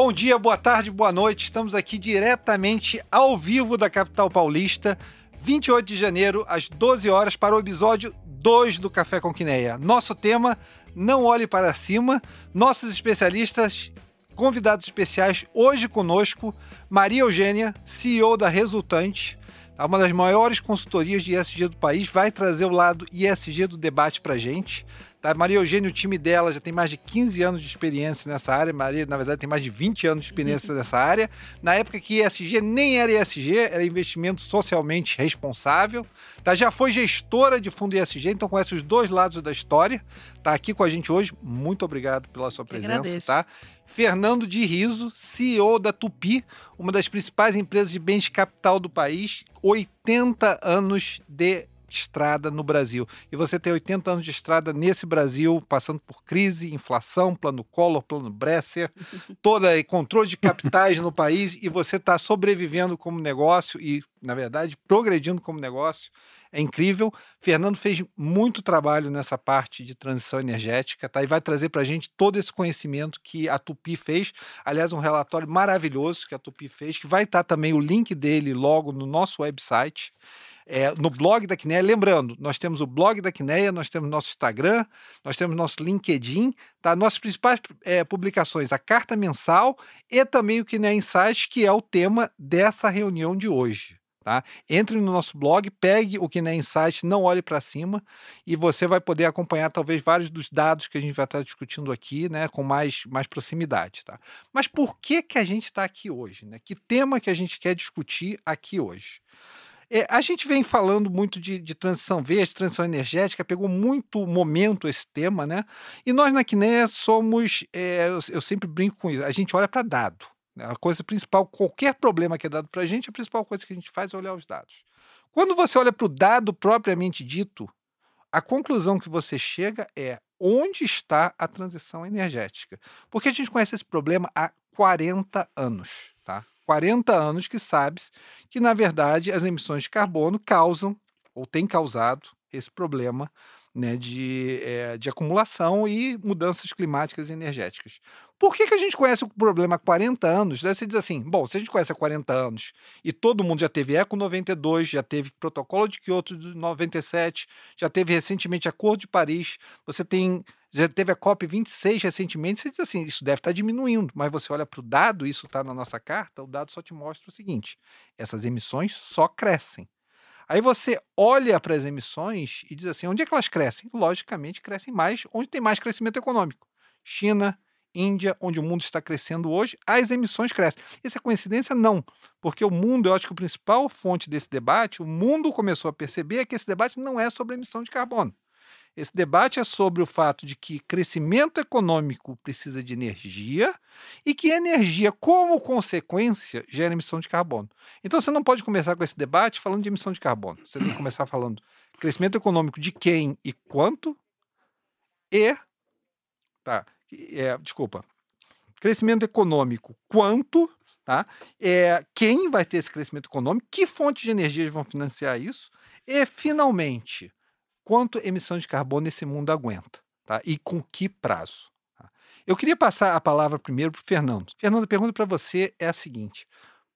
Bom dia, boa tarde, boa noite. Estamos aqui diretamente ao vivo da capital paulista, 28 de janeiro, às 12 horas, para o episódio 2 do Café com Quineia. Nosso tema: Não Olhe para Cima. Nossos especialistas, convidados especiais, hoje conosco, Maria Eugênia, CEO da Resultante, uma das maiores consultorias de ESG do país, vai trazer o lado ESG do debate para gente. Tá? Maria Eugênia, o time dela já tem mais de 15 anos de experiência nessa área. Maria, na verdade, tem mais de 20 anos de experiência nessa área. Na época que ESG nem era ESG, era investimento socialmente responsável. Tá? Já foi gestora de fundo ESG, então conhece os dois lados da história. Está aqui com a gente hoje. Muito obrigado pela sua presença. Tá? Fernando de Riso, CEO da Tupi, uma das principais empresas de bens de capital do país, 80 anos de estrada no Brasil. E você tem 80 anos de estrada nesse Brasil, passando por crise, inflação, plano Collor, plano Bresser, toda controle de capitais no país, e você está sobrevivendo como negócio e, na verdade, progredindo como negócio. É incrível. Fernando fez muito trabalho nessa parte de transição energética, tá? E vai trazer para a gente todo esse conhecimento que a Tupi fez. Aliás, um relatório maravilhoso que a Tupi fez, que vai estar tá também o link dele logo no nosso website é, no blog da Quineia. Lembrando, nós temos o blog da Quineia, nós temos nosso Instagram, nós temos nosso LinkedIn, tá? Nossas principais é, publicações, a carta mensal e também o Quineia Insights, que é o tema dessa reunião de hoje. Tá? Entre no nosso blog, pegue o Quineia Insights, não olhe para cima e você vai poder acompanhar talvez vários dos dados que a gente vai estar discutindo aqui, né, com mais, mais proximidade, tá? Mas por que que a gente está aqui hoje, né? Que tema que a gente quer discutir aqui hoje? É, a gente vem falando muito de, de, transição verde, transição energética, pegou muito momento esse tema, né? E nós na Quiné somos, é, eu, eu, sempre brinco com isso, a gente olha para dado. Né? A coisa principal, qualquer problema que é dado para a gente, a principal coisa que a gente faz é olhar os dados. Quando você olha para o dado propriamente dito, a conclusão que você chega é onde está a transição energética. Porque a gente conhece esse problema há 40 anos? 40 anos que sabes que, na verdade, as emissões de carbono causam ou têm causado esse problema né, de, é, de acumulação e mudanças climáticas e energéticas. Por que, que a gente conhece o problema há 40 anos? Você diz assim: bom, se a gente conhece há 40 anos e todo mundo já teve ECO 92, já teve Protocolo de Kyoto de 97, já teve recentemente Acordo de Paris, você tem já teve a COP26 recentemente, você diz assim, isso deve estar diminuindo, mas você olha para o dado, isso está na nossa carta, o dado só te mostra o seguinte: essas emissões só crescem. Aí você olha para as emissões e diz assim, onde é que elas crescem? Logicamente, crescem mais onde tem mais crescimento econômico. China, Índia, onde o mundo está crescendo hoje, as emissões crescem. Isso é coincidência? Não. Porque o mundo, eu acho que a principal fonte desse debate, o mundo começou a perceber é que esse debate não é sobre emissão de carbono. Esse debate é sobre o fato de que crescimento econômico precisa de energia e que energia, como consequência, gera emissão de carbono. Então você não pode começar com esse debate falando de emissão de carbono. Você tem que começar falando crescimento econômico de quem e quanto e. Tá, é, desculpa. Crescimento econômico quanto, tá? É, quem vai ter esse crescimento econômico, que fontes de energia vão financiar isso e, finalmente, quanto emissão de carbono esse mundo aguenta tá? e com que prazo. Tá? Eu queria passar a palavra primeiro para o Fernando. Fernando, a pergunta para você é a seguinte: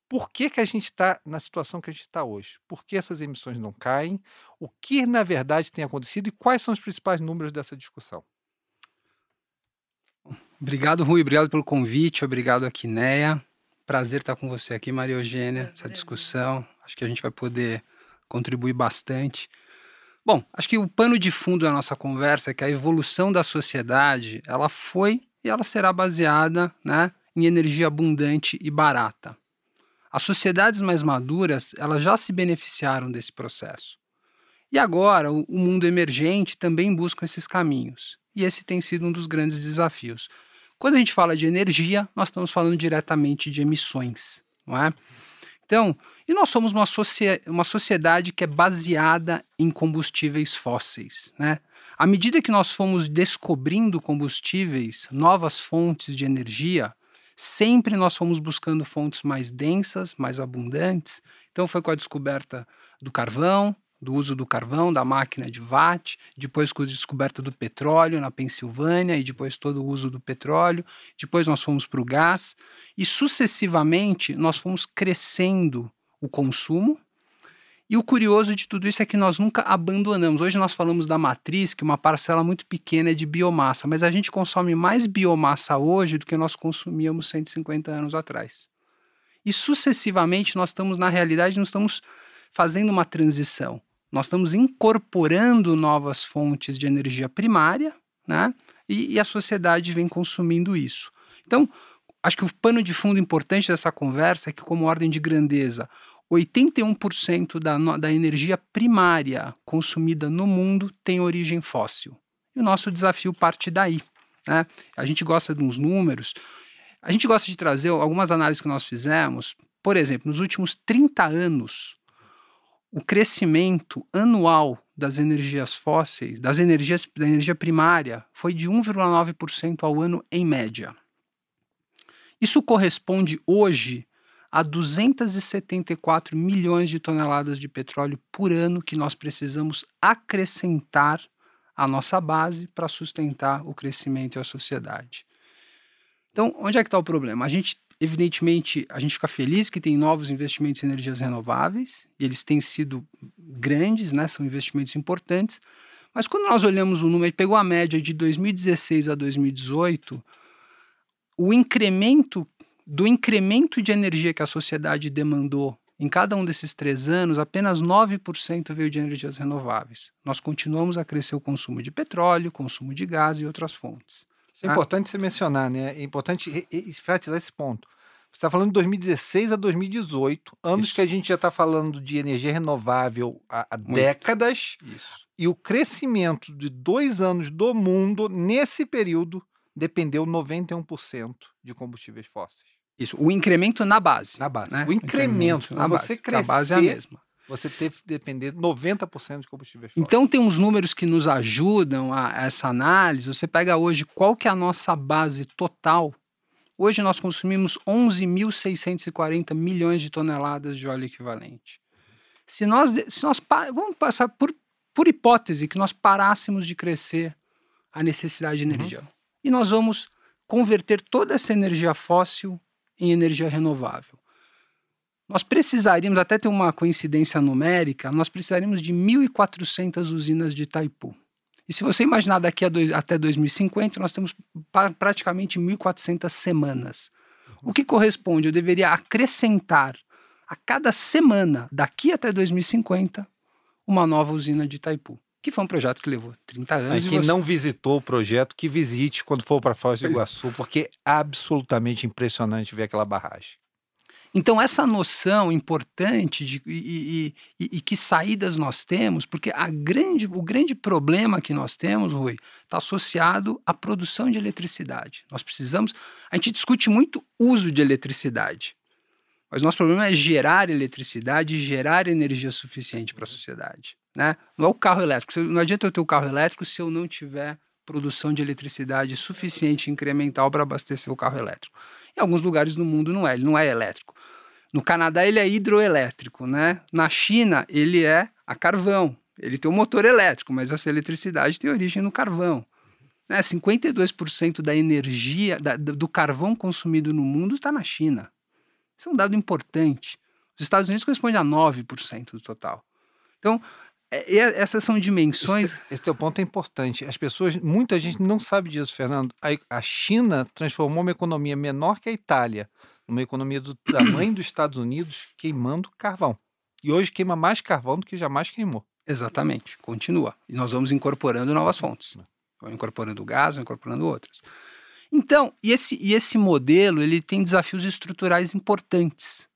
por que, que a gente está na situação que a gente está hoje? Por que essas emissões não caem? O que, na verdade, tem acontecido e quais são os principais números dessa discussão? Obrigado, Rui. Obrigado pelo convite. Obrigado, Aquineia. Prazer estar com você aqui, Maria Eugênia, essa discussão. Acho que a gente vai poder contribuir bastante. Bom, acho que o pano de fundo da nossa conversa é que a evolução da sociedade ela foi e ela será baseada né, em energia abundante e barata. As sociedades mais maduras elas já se beneficiaram desse processo. E agora o, mundo emergente também busca esses caminhos. E esse tem sido um dos grandes desafios. Quando a gente fala de energia, nós estamos falando diretamente de emissões, não é? Então, e nós somos uma, uma sociedade que é baseada em combustíveis fósseis. Né? À medida que nós fomos descobrindo combustíveis, novas fontes de energia, sempre nós fomos buscando fontes mais densas, mais abundantes. Então, foi com a descoberta do carvão, do uso do carvão, da máquina de Watt, depois com a descoberta do petróleo na Pensilvânia e depois todo o uso do petróleo, depois nós fomos para o gás e sucessivamente nós fomos crescendo o consumo. E o curioso de tudo isso é que nós nunca abandonamos. Hoje nós falamos da matriz, que uma parcela muito pequena é de biomassa, mas a gente consome mais biomassa hoje do que nós consumíamos 150 anos atrás. E sucessivamente nós estamos, na realidade, nós estamos fazendo uma transição nós estamos incorporando novas fontes de energia primária, né? E, e, a sociedade vem consumindo isso. Então, acho que o pano de fundo importante dessa conversa é que, como ordem de grandeza, 81% da, da energia primária consumida no mundo tem origem fóssil. E o nosso desafio parte daí. Né? A gente gosta de uns números, a gente gosta de trazer algumas análises que nós fizemos. Por exemplo, nos últimos 30 anos, o crescimento anual das energias fósseis, das energias da energia primária, foi de 1,9% ao ano em média. Isso corresponde hoje a 274 milhões de toneladas de petróleo por ano que nós precisamos acrescentar à nossa base para sustentar o crescimento e a sociedade. Então, onde é que está o problema? A gente Evidentemente, a gente fica feliz que tem novos investimentos em energias renováveis, e eles têm sido grandes, né? são investimentos importantes, mas quando nós olhamos o número, pegou a média de 2016 a 2018, o incremento do incremento de energia que a sociedade demandou em cada um desses três anos, apenas 9% veio de energias renováveis. Nós continuamos a crescer o consumo de petróleo, consumo de gás e outras fontes. Isso é ah. importante você mencionar, né? É importante enfatizar esse ponto. Você está falando de 2016 a 2018, anos Isso. que a gente já está falando de energia renovável há, há décadas. Isso. E o crescimento de dois anos do mundo, nesse período, dependeu 91% de combustíveis fósseis. Isso, o incremento na base. Na base. Né? O incremento, incremento na você base. crescer, a base é a mesma. Você teve que depender 90% de combustíveis fósseis. Então tem uns números que nos ajudam a essa análise. Você pega hoje qual que é a nossa base total Hoje nós consumimos 11.640 milhões de toneladas de óleo equivalente. Se nós, se nós vamos passar por, por hipótese que nós parássemos de crescer a necessidade de uhum. energia uhum. e nós vamos converter toda essa energia fóssil em energia renovável. Nós precisaríamos, até ter uma coincidência numérica, nós precisaríamos de 1.400 usinas de Itaipu. E se você imaginar daqui a dois, até 2050, nós temos praticamente 1.400 semanas. Uhum. O que corresponde? Eu deveria acrescentar a cada semana, daqui até 2050, uma nova usina de Itaipu. Que foi um projeto que levou 30 anos. É, quem você... não visitou o projeto, que visite quando for para Foz do Iguaçu, porque é absolutamente impressionante ver aquela barragem. Então, essa noção importante de e, e, e, que saídas nós temos, porque a grande, o grande problema que nós temos, Rui, está associado à produção de eletricidade. Nós precisamos. A gente discute muito uso de eletricidade, mas nosso problema é gerar eletricidade e gerar energia suficiente para a sociedade. Né? Não é o carro elétrico. Não adianta eu ter o carro elétrico se eu não tiver produção de eletricidade suficiente incremental para abastecer o carro elétrico. Em alguns lugares do mundo não é, ele não é elétrico. No Canadá ele é hidroelétrico, né? Na China ele é a carvão. Ele tem um motor elétrico, mas essa eletricidade tem origem no carvão. Né? 52% da energia da, do carvão consumido no mundo está na China. Isso é um dado importante. Os Estados Unidos correspondem a 9% do total. Então, é, essas são dimensões. Esse, esse teu ponto é importante. As pessoas, muita gente não sabe disso, Fernando. A, a China transformou uma economia menor que a Itália uma economia do tamanho dos Estados Unidos queimando carvão. E hoje queima mais carvão do que jamais queimou. Exatamente, continua. E nós vamos incorporando novas fontes. Vamos incorporando gás, vamos incorporando outras. Então, e esse, e esse modelo ele tem desafios estruturais importantes.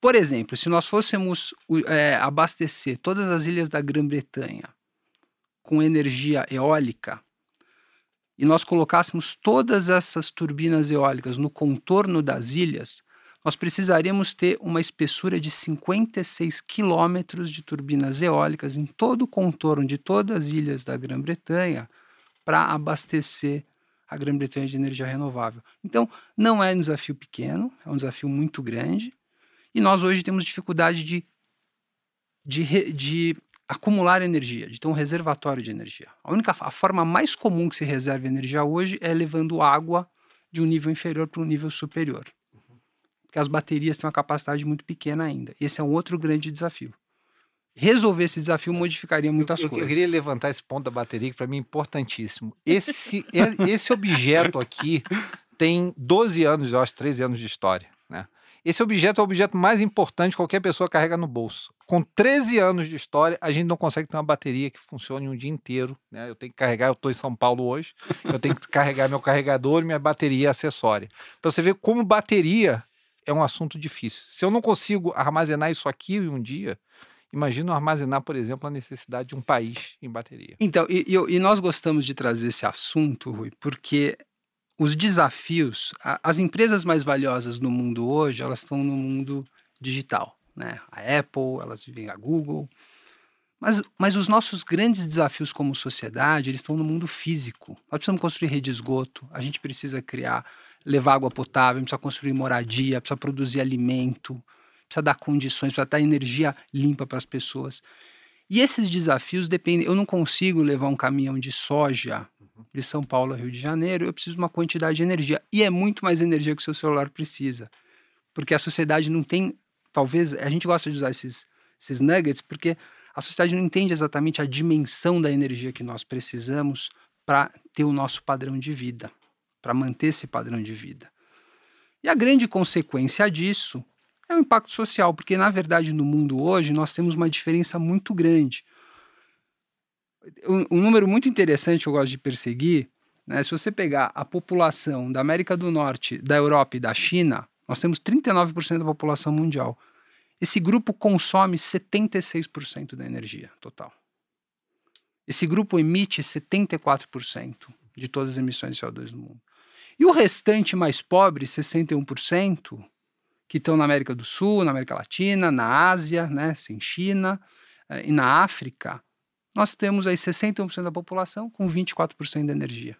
Por exemplo, se nós fôssemos é, abastecer todas as ilhas da Grã-Bretanha com energia eólica, e nós colocássemos todas essas turbinas eólicas no contorno das ilhas, nós precisaríamos ter uma espessura de 56 quilômetros de turbinas eólicas em todo o contorno de todas as ilhas da Grã-Bretanha para abastecer a Grã-Bretanha de energia renovável. Então, não é um desafio pequeno, é um desafio muito grande, e nós hoje temos dificuldade de, de, de acumular energia, de ter um reservatório de energia. A única a forma mais comum que se reserva energia hoje é levando água de um nível inferior para um nível superior. Porque as baterias têm uma capacidade muito pequena ainda. Esse é um outro grande desafio. Resolver esse desafio modificaria muitas eu, eu, coisas. Eu queria levantar esse ponto da bateria, que para mim é importantíssimo. Esse, esse objeto aqui tem 12 anos, eu acho, 13 anos de história. Esse objeto é o objeto mais importante que qualquer pessoa carrega no bolso. Com 13 anos de história, a gente não consegue ter uma bateria que funcione um dia inteiro. Né? Eu tenho que carregar, eu estou em São Paulo hoje, eu tenho que carregar meu carregador e minha bateria acessória. Para você ver como bateria é um assunto difícil. Se eu não consigo armazenar isso aqui em um dia, imagino armazenar, por exemplo, a necessidade de um país em bateria. Então, e, e, e nós gostamos de trazer esse assunto, Rui, porque os desafios, a, as empresas mais valiosas no mundo hoje, elas estão no mundo digital, né? A Apple, elas vivem a Google, mas, mas os nossos grandes desafios como sociedade, eles estão no mundo físico. Nós precisamos construir rede de esgoto, a gente precisa criar, levar água potável, precisa construir moradia, precisa produzir alimento, precisa dar condições, precisa dar energia limpa para as pessoas. E esses desafios dependem. Eu não consigo levar um caminhão de soja de São Paulo a Rio de Janeiro, eu preciso de uma quantidade de energia. E é muito mais energia que o seu celular precisa. Porque a sociedade não tem. Talvez. A gente gosta de usar esses, esses nuggets porque a sociedade não entende exatamente a dimensão da energia que nós precisamos para ter o nosso padrão de vida, para manter esse padrão de vida. E a grande consequência disso é o impacto social, porque na verdade no mundo hoje nós temos uma diferença muito grande um, número muito interessante que eu gosto de perseguir, né, se você pegar a população da América do Norte, da Europa e da China, nós temos 39% da população mundial. Esse grupo consome 76% da energia total. Esse grupo emite 74% de todas as emissões de CO2 no mundo. E o restante mais pobre, 61%, que estão na América do Sul, na América Latina, na Ásia, né, sem China, eh, e na África, nós temos aí 61% da população com 24% de energia.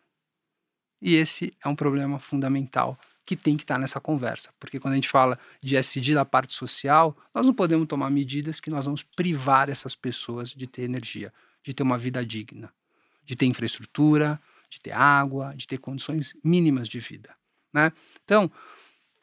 E esse é um problema fundamental que tem que estar nessa conversa, porque quando a gente fala de SD da parte social, nós não podemos tomar medidas que nós vamos privar essas pessoas de ter energia, de ter uma vida digna, de ter infraestrutura, de ter água, de ter condições mínimas de vida. Né? Então,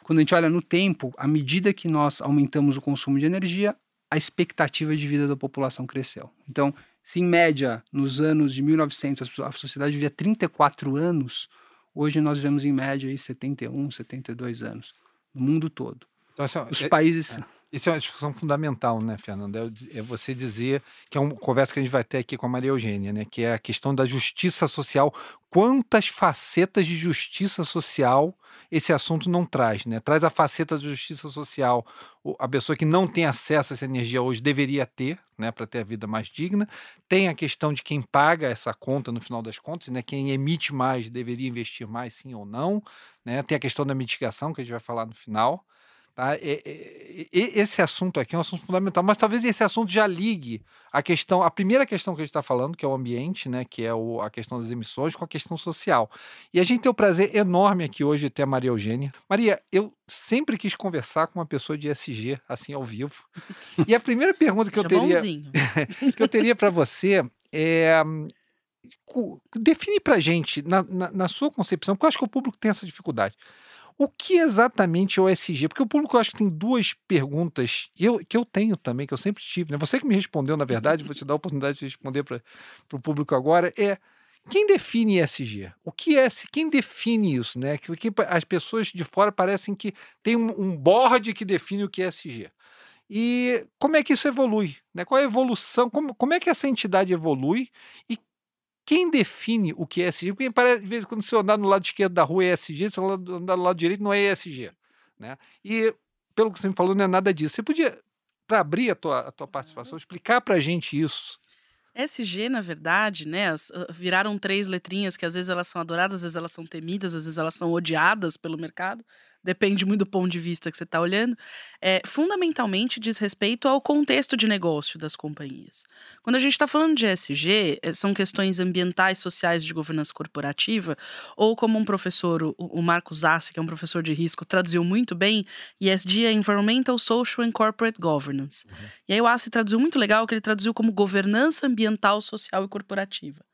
quando a gente olha no tempo, à medida que nós aumentamos o consumo de energia, a expectativa de vida da população cresceu. Então, se em média, nos anos de 1900, a sociedade vivia 34 anos, hoje nós vivemos em média aí 71, 72 anos, no mundo todo. Então, Os é, países... É, isso é uma discussão fundamental, né, Fernando? É, é você dizer que é uma conversa que a gente vai ter aqui com a Maria Eugênia, né? Que é a questão da justiça social. Quantas facetas de justiça social esse assunto não traz, né? Traz a faceta da justiça social. A pessoa que não tem acesso a essa energia hoje deveria ter, né, para ter a vida mais digna. Tem a questão de quem paga essa conta no final das contas, né? Quem emite mais deveria investir mais, sim ou não, né? Tem a questão da mitigação que a gente vai falar no final. Tá? E, e, e, esse assunto aqui é um assunto fundamental, mas talvez esse assunto já ligue a questão, a primeira questão que a gente está falando, que é o ambiente, né, que é o, a questão das emissões, com a questão social. E a gente tem o prazer enorme aqui hoje de ter a Maria Eugênia. Maria, eu sempre quis conversar com uma pessoa de SG, assim, ao vivo. E a primeira pergunta que eu teria, que eu teria para você é define para gente, na, na, na sua concepção, porque eu acho que o público tem essa dificuldade. O que exatamente é o SG? Porque o público eu acho que tem duas perguntas eu, que eu tenho também, que eu sempre tive. Né? Você que me respondeu, na verdade, vou te dar a oportunidade de responder para o público agora. É quem define ESG? O que é? Quem define isso? Né? Que, que as pessoas de fora parecem que tem um, um board que define o que é ESG. E como é que isso evolui? Né? Qual é a evolução? Como, como é que essa entidade evolui? E quem define o que é ESG? Porque parece, de vez em quando, você andar no lado esquerdo da rua é ESG, se andar no lado direito não é ESG. Né? E, pelo que você me falou, não é nada disso. Você podia, para abrir a tua, a tua participação, explicar para a gente isso? SG, na verdade, né, viraram três letrinhas que às vezes elas são adoradas, às vezes elas são temidas, às vezes elas são odiadas pelo mercado. Depende muito do ponto de vista que você está olhando, é, fundamentalmente diz respeito ao contexto de negócio das companhias. Quando a gente está falando de ESG, é, são questões ambientais, sociais de governança corporativa, ou como um professor, o, o Marcos Zassi, que é um professor de risco, traduziu muito bem, ESG é Environmental, Social and Corporate Governance. Uhum. E aí o Assi traduziu muito legal, que ele traduziu como governança ambiental, social e corporativa.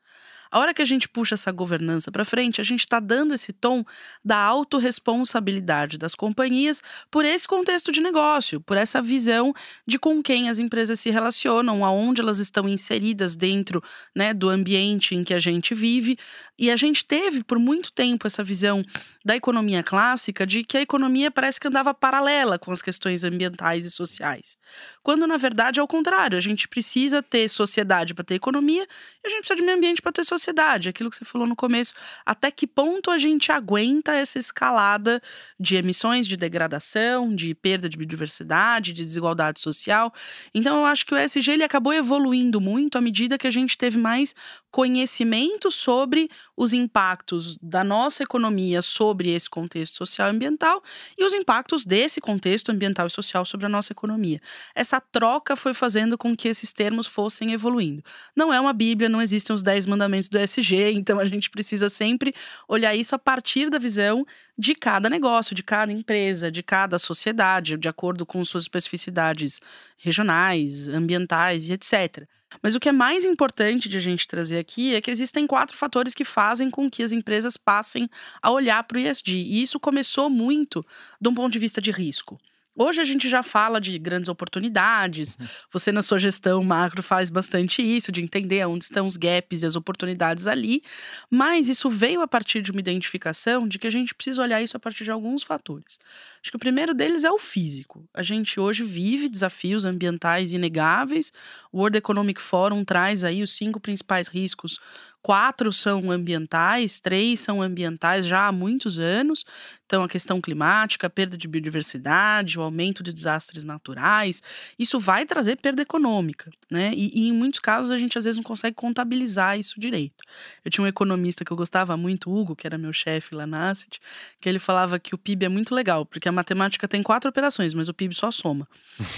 A hora que a gente puxa essa governança para frente, a gente está dando esse tom da autorresponsabilidade das companhias por esse contexto de negócio, por essa visão de com quem as empresas se relacionam, aonde elas estão inseridas dentro né, do ambiente em que a gente vive. E a gente teve por muito tempo essa visão da economia clássica de que a economia parece que andava paralela com as questões ambientais e sociais. Quando, na verdade, é o contrário. A gente precisa ter sociedade para ter economia e a gente precisa de meio ambiente para ter sociedade. Aquilo que você falou no começo. Até que ponto a gente aguenta essa escalada de emissões, de degradação, de perda de biodiversidade, de desigualdade social. Então, eu acho que o ESG ele acabou evoluindo muito à medida que a gente teve mais conhecimento sobre os impactos da nossa economia sobre esse contexto social e ambiental e os impactos desse contexto ambiental e social sobre a nossa economia. Essa troca foi fazendo com que esses termos fossem evoluindo. Não é uma Bíblia, não existem os 10 mandamentos do SG, então a gente precisa sempre olhar isso a partir da visão de cada negócio, de cada empresa, de cada sociedade, de acordo com suas especificidades regionais, ambientais e etc. Mas o que é mais importante de a gente trazer aqui é que existem quatro fatores que fazem com que as empresas passem a olhar para o ESG. E isso começou muito de um ponto de vista de risco. Hoje a gente já fala de grandes oportunidades. Uhum. Você, na sua gestão macro, faz bastante isso, de entender onde estão os gaps e as oportunidades ali. Mas isso veio a partir de uma identificação de que a gente precisa olhar isso a partir de alguns fatores. Acho que o primeiro deles é o físico. A gente hoje vive desafios ambientais inegáveis. O World Economic Forum traz aí os cinco principais riscos quatro são ambientais, três são ambientais já há muitos anos. Então, a questão climática, a perda de biodiversidade, o aumento de desastres naturais, isso vai trazer perda econômica, né? E, e, em muitos casos a gente às vezes não consegue contabilizar isso direito. Eu tinha um economista que eu gostava muito, Hugo, que era meu chefe lá na Asset, que ele falava que o PIB é muito legal, porque a matemática tem quatro operações, mas o PIB só soma.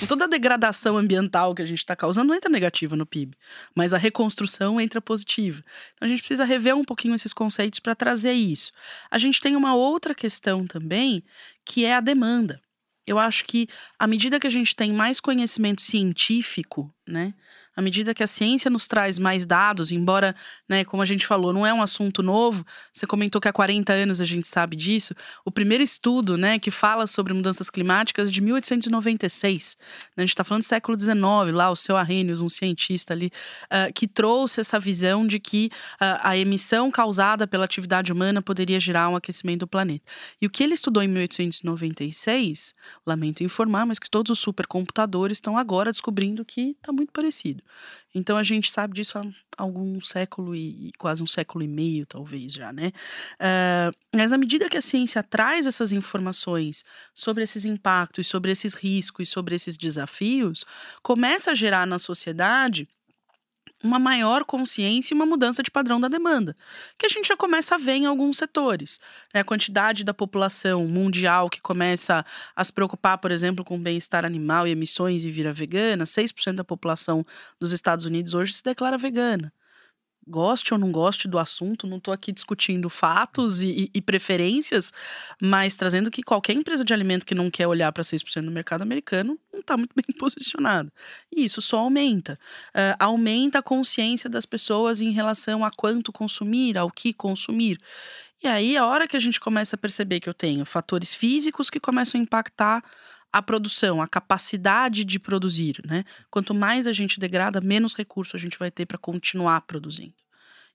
E toda a degradação ambiental que a gente está causando entra negativa no PIB, mas a reconstrução entra positiva. Então a gente precisa rever um pouquinho esses conceitos para trazer isso. A gente tem uma outra questão também, que é a demanda. Eu acho que à medida que a gente tem mais conhecimento científico, né, à medida que a ciência nos traz mais dados, embora, né, como a gente falou, não é um assunto novo, você comentou que há 40 anos a gente sabe disso. O primeiro estudo, né, que fala sobre mudanças climáticas é de 1896. Né, a gente está falando do século XIX, lá o seu Arrhenius, um cientista ali, uh, que trouxe essa visão de que uh, a emissão causada pela atividade humana poderia gerar um aquecimento do planeta. E o que ele estudou em 1896, lamento informar, mas que todos os supercomputadores estão agora descobrindo que está muito parecido. Então a gente sabe disso há algum século e, quase um século e meio, talvez já, né? Uh, mas à medida que a ciência traz essas informações sobre esses impactos, sobre esses riscos, sobre esses desafios, começa a gerar na sociedade uma maior consciência e uma mudança de padrão da demanda, que a gente já começa a ver em alguns setores. Né? A quantidade da população mundial que começa a se preocupar, por exemplo, com bem-estar animal e emissões e vira vegana, 6% da população dos Estados Unidos hoje se declara vegana goste ou não goste do assunto, não estou aqui discutindo fatos e, e, preferências, mas trazendo que qualquer empresa de alimento que não quer olhar para 6% no mercado americano não está muito bem posicionada. E isso só aumenta. Uh, aumenta a consciência das pessoas em relação a quanto consumir, ao que consumir. E aí, a hora que a gente começa a perceber que eu tenho fatores físicos que começam a impactar a produção, a capacidade de produzir, né? Quanto mais a gente degrada, menos recurso a gente vai ter para continuar produzindo.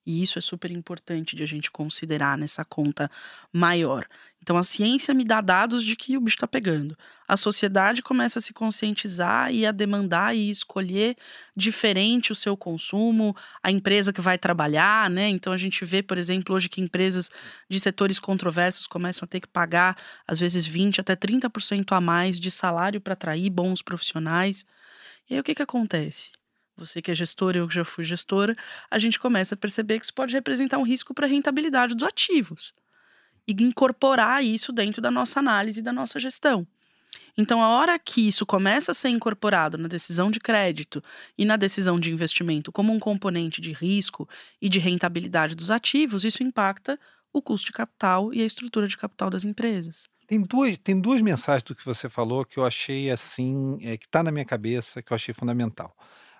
E isso é super importante de a gente considerar nessa conta maior. Então a ciência me dá dados de que o bicho está pegando. A sociedade começa a se conscientizar e a demandar e escolher diferente o seu consumo, a empresa que vai trabalhar, né? Então a gente vê, por exemplo, hoje que empresas de setores controversos começam a ter que pagar às vezes 20 até 30% a mais de salário para atrair bons profissionais. E aí o que que acontece? Você que é gestora, eu que já fui gestora, a gente começa a perceber que isso pode representar um risco para a rentabilidade dos ativos. e incorporar isso dentro da nossa análise e da nossa gestão. Então, a hora que isso começa a ser incorporado na decisão de crédito e na decisão de investimento como um componente de risco e de rentabilidade dos ativos, isso impacta o custo de capital e a estrutura de capital das empresas. Tem duas, tem duas mensagens do que você falou que eu achei assim, é, que está na minha cabeça, que eu achei fundamental.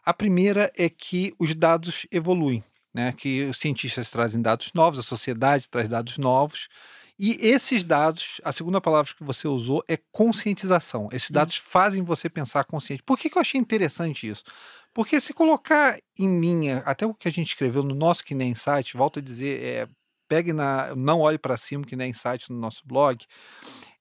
A primeira é que os dados evoluem, né? que os cientistas trazem dados novos, a sociedade traz dados novos, e esses dados, a segunda palavra que você usou é conscientização. Esses dados uhum. fazem você pensar consciente. Por que, que eu achei interessante isso? Porque se colocar em linha, até o que a gente escreveu no nosso Que Nem Insight, volto a dizer, é, pegue na. Não olhe para cima, que nem Insight no nosso blog.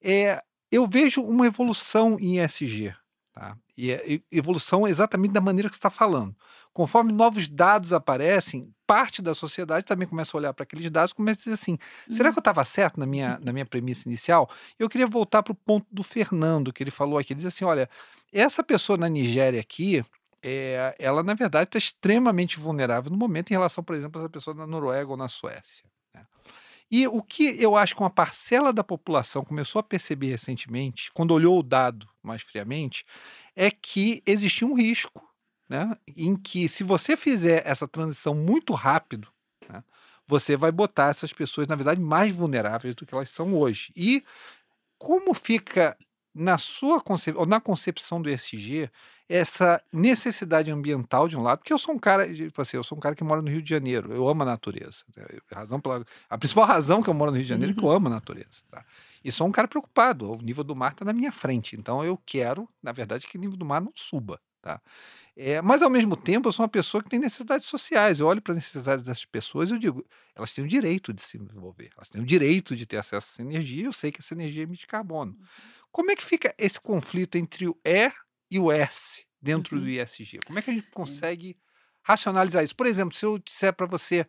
É, eu vejo uma evolução em ESG. Tá? E é evolução exatamente da maneira que você está falando. Conforme novos dados aparecem, parte da sociedade também começa a olhar para aqueles dados e começa a dizer assim: será uhum. que eu estava certo na minha, na minha premissa inicial? Eu queria voltar para o ponto do Fernando, que ele falou aqui. Ele diz assim: olha, essa pessoa na Nigéria aqui, é, ela na verdade está extremamente vulnerável no momento em relação, por exemplo, a essa pessoa na Noruega ou na Suécia. E o que eu acho que uma parcela da população começou a perceber recentemente, quando olhou o dado mais friamente, é que existia um risco né, em que se você fizer essa transição muito rápido, né, você vai botar essas pessoas, na verdade, mais vulneráveis do que elas são hoje. E como fica na sua concepção, na concepção do ESG, essa necessidade ambiental de um lado, porque eu sou um cara, tipo assim, eu sou um cara que mora no Rio de Janeiro, eu amo a natureza. Né, a, razão pela, a principal razão que eu moro no Rio de Janeiro é que eu uhum. amo a natureza. Tá? E sou um cara preocupado, o nível do mar está na minha frente, então eu quero, na verdade, que o nível do mar não suba. Tá? É, mas, ao mesmo tempo, eu sou uma pessoa que tem necessidades sociais. Eu olho para a necessidade dessas pessoas e eu digo, elas têm o direito de se desenvolver, elas têm o direito de ter acesso a essa energia. Eu sei que essa energia emite carbono. Uhum. Como é que fica esse conflito entre o E e o S dentro uhum. do ISG? Como é que a gente consegue racionalizar isso? Por exemplo, se eu disser para você,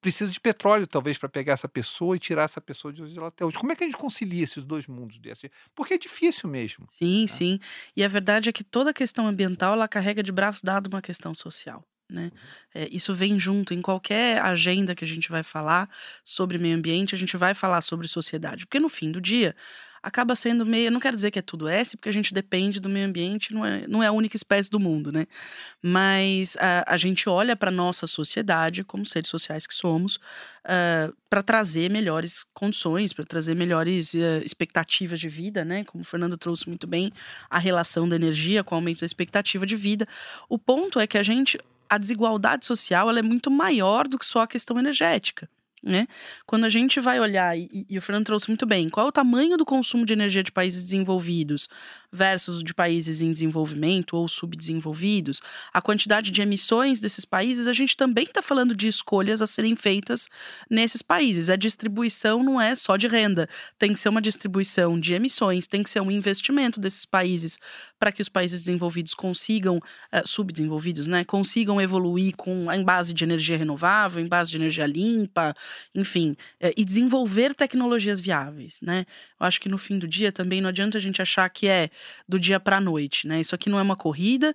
precisa de petróleo, talvez, para pegar essa pessoa e tirar essa pessoa de onde ela está hoje. Como é que a gente concilia esses dois mundos desse? Porque é difícil mesmo. Sim, né? sim. E a verdade é que toda questão ambiental ela carrega de braço dado uma questão social. Né? Uhum. É, isso vem junto em qualquer agenda que a gente vai falar sobre meio ambiente, a gente vai falar sobre sociedade, porque no fim do dia acaba sendo meio. Não quero dizer que é tudo S, porque a gente depende do meio ambiente, não é, não é a única espécie do mundo, né? Mas a, a gente olha para nossa sociedade, como seres sociais que somos, uh, ah, para trazer melhores condições, para trazer melhores uh, expectativas de vida, né? Como o Fernando trouxe muito bem, a relação da energia com o aumento da expectativa de vida. O ponto é que a gente. A desigualdade social ela é muito maior do que só a questão energética. Né? Quando a gente vai olhar, e, e, o Fernando trouxe muito bem, qual é o tamanho do consumo de energia de países desenvolvidos versus de países em desenvolvimento ou subdesenvolvidos, a quantidade de emissões desses países, a gente também está falando de escolhas a serem feitas nesses países. A distribuição não é só de renda, tem que ser uma distribuição de emissões, tem que ser um investimento desses países para que os países desenvolvidos consigam, uh, subdesenvolvidos, né, consigam evoluir com, em base de energia renovável, em base de energia limpa, enfim, é, e desenvolver tecnologias viáveis, né? Eu acho que no fim do dia também não adianta a gente achar que é do dia para a noite, né? Isso aqui não é uma corrida,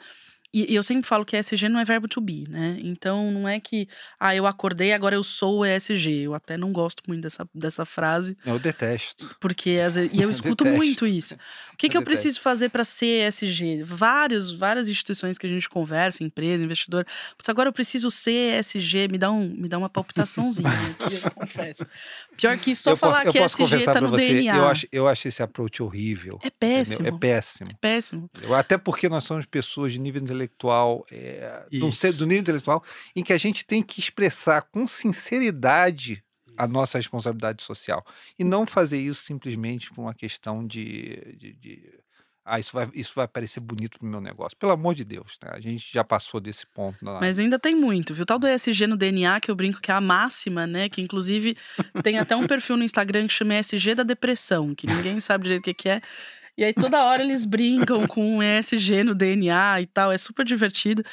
e, e, eu sempre falo que ESG não é verbo to be, né? Então não é que, ah, eu acordei, agora eu sou ESG. Eu até não gosto muito dessa, dessa frase. Eu detesto. Porque, e eu escuto eu muito isso. O que, eu que eu preciso fazer para ser ESG? Vários, várias instituições que a gente conversa, empresa, investidor. Putz, agora eu preciso ser ESG, me dá, um, me dá uma palpitaçãozinha, eu confesso. Pior que só eu falar posso, que ESG tá no você, DNA. Eu acho, eu acho esse approach horrível. É péssimo. Entendeu? É péssimo. É péssimo. Até porque nós somos pessoas de nível intelectual intelectual, é, do, do nível intelectual, em que a gente tem que expressar com sinceridade a nossa responsabilidade social. E não fazer isso simplesmente por uma questão de. de, de ah, isso vai, isso vai parecer bonito pro meu negócio. Pelo amor de Deus, né? A gente já passou desse ponto. Mas ainda tem muito, viu? Tal do ESG no DNA, que eu brinco que é a máxima, né? Que inclusive tem até um perfil no Instagram que chama ESG da depressão, que ninguém sabe direito o que é. E aí toda hora eles brincam com um ESG no DNA e tal, é super divertido.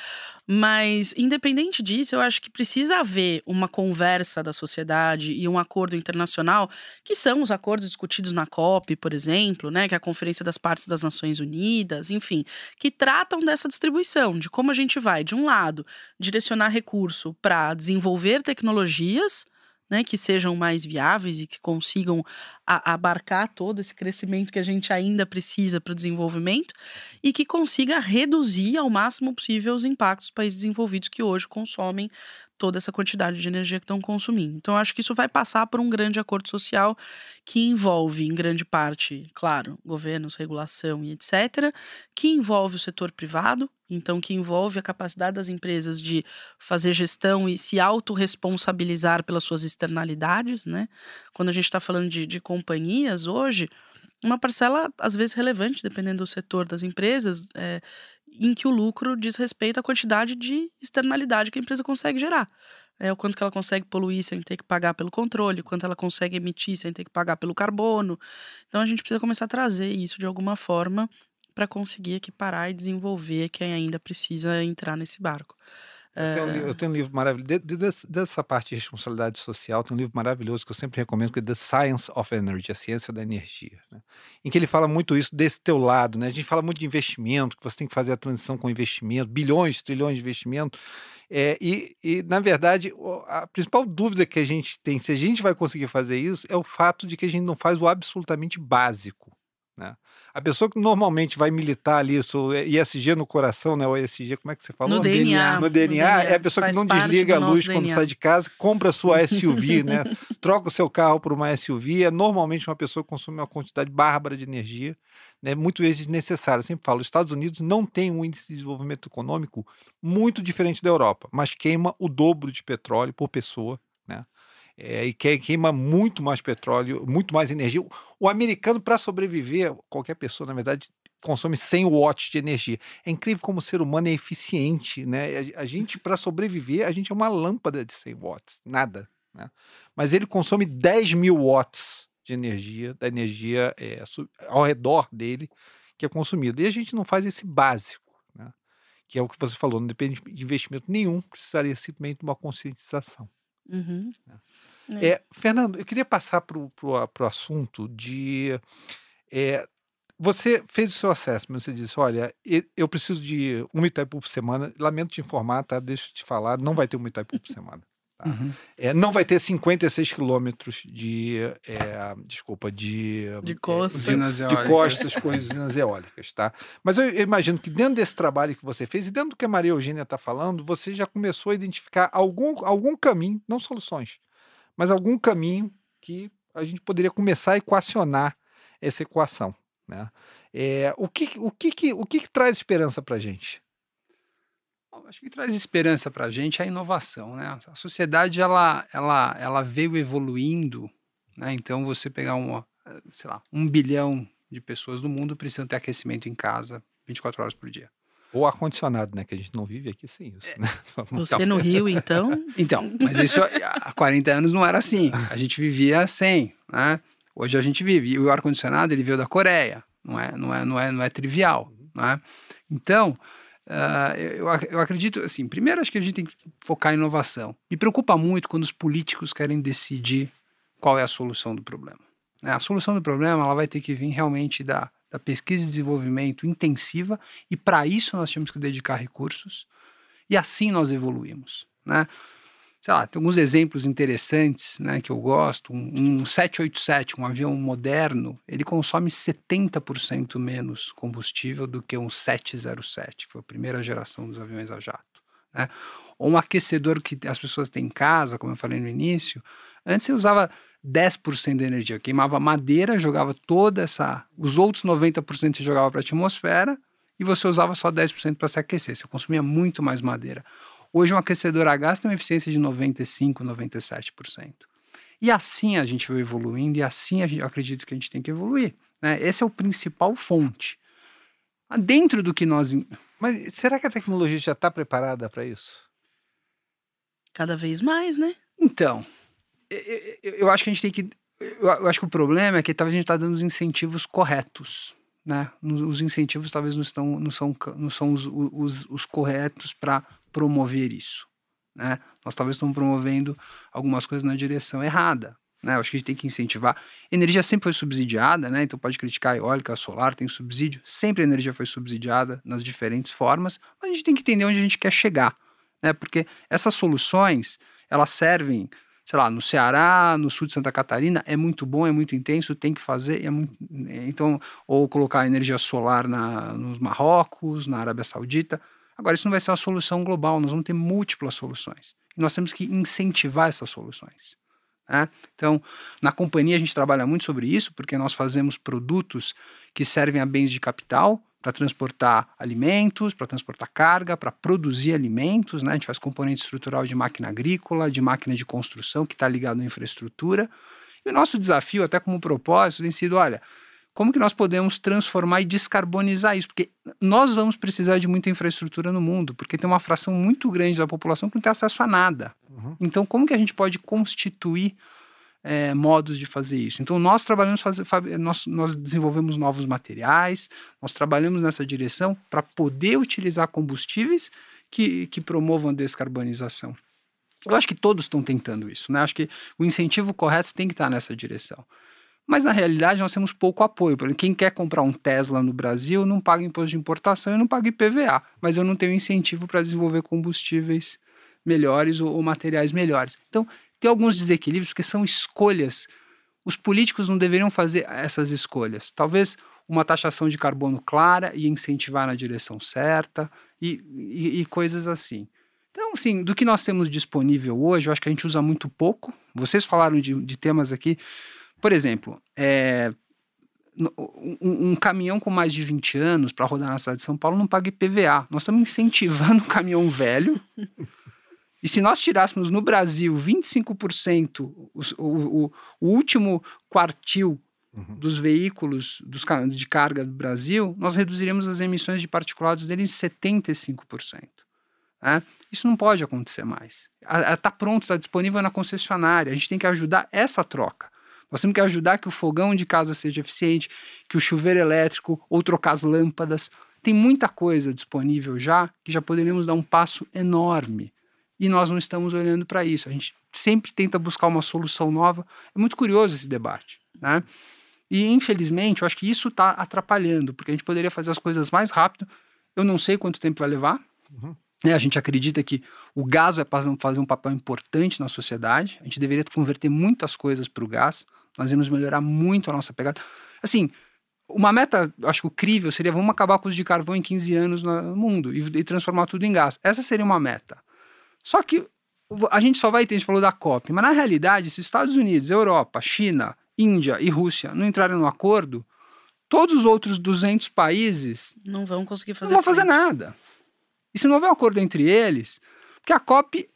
Mas, independente disso, eu acho que precisa haver uma conversa da sociedade e um acordo internacional, que são os acordos discutidos na COP, por exemplo, né, que é a Conferência das Partes das Nações Unidas, enfim, que tratam dessa distribuição, de como a gente vai, de um lado, direcionar recurso para desenvolver tecnologias né, que sejam mais viáveis e que consigam a, abarcar todo esse crescimento que a gente ainda precisa para o desenvolvimento e que consiga reduzir ao máximo possível os impactos dos países desenvolvidos que hoje consomem toda essa quantidade de energia que estão consumindo. Então, acho que isso vai passar por um grande acordo social que envolve, em grande parte, claro, governos, regulação e etc., que envolve o setor privado, então que envolve a capacidade das empresas de fazer gestão e se autorresponsabilizar pelas suas externalidades, né? Quando a gente está falando de, de companhias hoje, uma parcela, às vezes, relevante, dependendo do setor das empresas, é, em que o lucro diz respeito à quantidade de externalidade que a empresa consegue gerar. É, o quanto que ela consegue poluir sem ter que pagar pelo controle, o quanto ela consegue emitir sem ter que pagar pelo carbono. Então a gente precisa começar a trazer isso de alguma forma para conseguir equiparar e desenvolver quem ainda precisa entrar nesse barco. Eu tenho, um, eu tenho um livro maravilhoso. De, de, dessa parte de responsabilidade social, tem um livro maravilhoso que eu sempre recomendo, que é The Science of Energy, a ciência da energia. Né? Em que ele fala muito isso desse teu lado. Né? A gente fala muito de investimento, que você tem que fazer a transição com investimento, bilhões, trilhões de investimento. É, e, e, na verdade, a principal dúvida que a gente tem, se a gente vai conseguir fazer isso, é o fato de que a gente não faz o absolutamente básico. Né? A pessoa que normalmente vai militar ali, o ISG no coração, né? O ESG, como é que você falou? No DNA. No DNA, no DNA é a pessoa que não desliga a luz quando sai de casa, compra a sua SUV, né? Troca o seu carro por uma SUV. É normalmente uma pessoa que consome uma quantidade bárbara de energia, né? Muito vezes desnecessária. Eu sempre falo, os Estados Unidos não tem um índice de desenvolvimento econômico muito diferente da Europa, mas queima o dobro de petróleo por pessoa? É, e que queima muito mais petróleo, muito mais energia. O americano, para sobreviver, qualquer pessoa, na verdade, consome 100 watts de energia. É incrível como o ser humano é eficiente, né? A, a gente, para sobreviver, a gente é uma lâmpada de 100 watts, nada. Né? Mas ele consome 10 mil watts de energia, da energia é, ao redor dele, que é consumida. E a gente não faz esse básico, né? que é o que você falou, não depende de investimento nenhum, precisaria simplesmente de uma conscientização. Uhum. Né? É. É, Fernando, eu queria passar para o assunto de. É, você fez o seu assessment, você disse: olha, eu preciso de um Itaipu por semana. Lamento te informar, tá? Deixa eu te falar, não vai ter um Itaipu por semana. Tá? Uhum. É, não vai ter 56 quilômetros de. É, desculpa, de. De costas. de costas com usinas eólicas, tá? Mas eu, eu, imagino que dentro desse trabalho que você fez e dentro do que a Maria Eugênia está falando, você já começou a identificar algum, algum caminho, não soluções, mas algum caminho que a gente poderia começar a equacionar essa equação. Né? É, o que, o que, que, o que, que traz esperança para a gente? Acho que traz esperança para a gente a inovação. Né? A sociedade ela, ela, ela veio evoluindo. Né? Então, você pegar uma, sei lá, um bilhão de pessoas no mundo precisam ter aquecimento em casa 24 horas por dia. Ou ar-condicionado, né? Que a gente não vive aqui sem isso. É. Né? Você no Rio, então? Então, mas isso há 40 anos não era assim. A gente vivia sem, né? Hoje a gente vive. E o ar-condicionado, ele veio da Coreia. Não é, não é, não é, não é trivial, né? Então, uh, eu, eu acredito, assim, primeiro acho que a gente tem que focar em inovação. Me preocupa muito quando os políticos querem decidir qual é a solução do problema. Né? A solução do problema, ela vai ter que vir realmente da da pesquisa e desenvolvimento intensiva, e para isso nós tínhamos que dedicar recursos, e assim nós evoluímos. Né? Sei lá, tem alguns exemplos interessantes né, que eu gosto. Um, um 787, um avião moderno, ele consome 70% menos combustível do que um 707, que foi a primeira geração dos aviões a jato. Né? Ou um aquecedor que as pessoas têm em casa, como eu falei no início, antes você usava 10% da energia. Queimava madeira, jogava toda essa. Os outros 90% você jogava para a atmosfera e você usava só 10% para se aquecer. Você consumia muito mais madeira. Hoje, um aquecedor a gás tem uma eficiência de 95%, 97%. E assim a gente vai evoluindo e assim eu acredito que a gente tem que evoluir. Né? Esse é o principal fonte. Dentro do que nós. Mas será que a tecnologia já está preparada para isso? Cada vez mais, né? Então, eu acho que a gente tem que. Eu acho que o problema é que talvez a gente está dando os incentivos corretos. Né? Os incentivos talvez não, estão, não são, não são os, os, os corretos para promover isso. Né? Nós talvez estamos promovendo algumas coisas na direção errada. Né? Eu acho que a gente tem que incentivar. Energia sempre foi subsidiada, né? então pode criticar a eólica, a solar, tem subsídio. Sempre a energia foi subsidiada nas diferentes formas, mas a gente tem que entender onde a gente quer chegar. Né? Porque essas soluções, elas servem sei lá, no Ceará, no sul de Santa Catarina, é muito bom, é muito intenso, tem que fazer, é muito, então, ou colocar energia solar na, nos Marrocos, na Arábia Saudita. Agora, isso não vai ser uma solução global, nós vamos ter múltiplas soluções. E nós temos que incentivar essas soluções. Né? Então, na companhia a gente trabalha muito sobre isso, porque nós fazemos produtos que servem a bens de capital, para transportar alimentos, para transportar carga, para produzir alimentos. Né? A gente faz componente estrutural de máquina agrícola, de máquina de construção que está ligado à infraestrutura. E o nosso desafio, até como propósito, tem sido: olha, como que nós podemos transformar e descarbonizar isso? Porque nós vamos precisar de muita infraestrutura no mundo, porque tem uma fração muito grande da população que não tem acesso a nada. Uhum. Então, como que a gente pode constituir é, modos de fazer isso. Então, nós trabalhamos, nós, nós desenvolvemos novos materiais, nós trabalhamos nessa direção para poder utilizar combustíveis que, que promovam a descarbonização. Eu acho que todos estão tentando isso, né? Acho que o incentivo correto tem que estar nessa direção. Mas na realidade nós temos pouco apoio. Quem quer comprar um Tesla no Brasil não paga imposto de importação e não paga IPVA. Mas eu não tenho incentivo para desenvolver combustíveis melhores ou, ou materiais melhores. Então tem alguns desequilíbrios porque são escolhas. Os políticos não deveriam fazer essas escolhas. Talvez uma taxação de carbono clara e incentivar na direção certa e, e, e coisas assim. Então, assim, do que nós temos disponível hoje, eu acho que a gente usa muito pouco. Vocês falaram de, de temas aqui. Por exemplo, é, um, um, caminhão com mais de 20 anos para rodar na cidade de São Paulo não paga IPVA. Nós estamos incentivando caminhão velho e se nós tirássemos no Brasil 25%, o, o, o último quartil uhum. dos veículos dos, de carga do Brasil, nós reduziríamos as emissões de particulados dele em 75%. Né? Isso não pode acontecer mais. Está pronto, está disponível na concessionária. A gente tem que ajudar essa troca. Nós temos que ajudar que o fogão de casa seja eficiente, que o chuveiro elétrico ou trocar as lâmpadas. Tem muita coisa disponível já que já poderíamos dar um passo enorme e nós não estamos olhando para isso. A gente sempre tenta buscar uma solução nova. É muito curioso esse debate, né? E infelizmente, eu acho que isso está atrapalhando, porque a gente poderia fazer as coisas mais rápido. Eu não sei quanto tempo vai levar. Uhum. É, a gente acredita que o gás vai fazer um papel importante na sociedade. A gente deveria converter muitas coisas para o gás. Nós vamos melhorar muito a nossa pegada. Assim, uma meta, acho que crível seria vamos acabar com os de carvão em 15 anos no mundo e, e transformar tudo em gás. Essa seria uma meta. Só que a gente só vai ter, a gente falou da COP, mas na realidade, se os Estados Unidos, Europa, China, Índia e Rússia não entrarem no acordo, todos os outros 200 países não vão conseguir fazer não vão fazer nada. E se não houver um acordo entre eles, porque a COP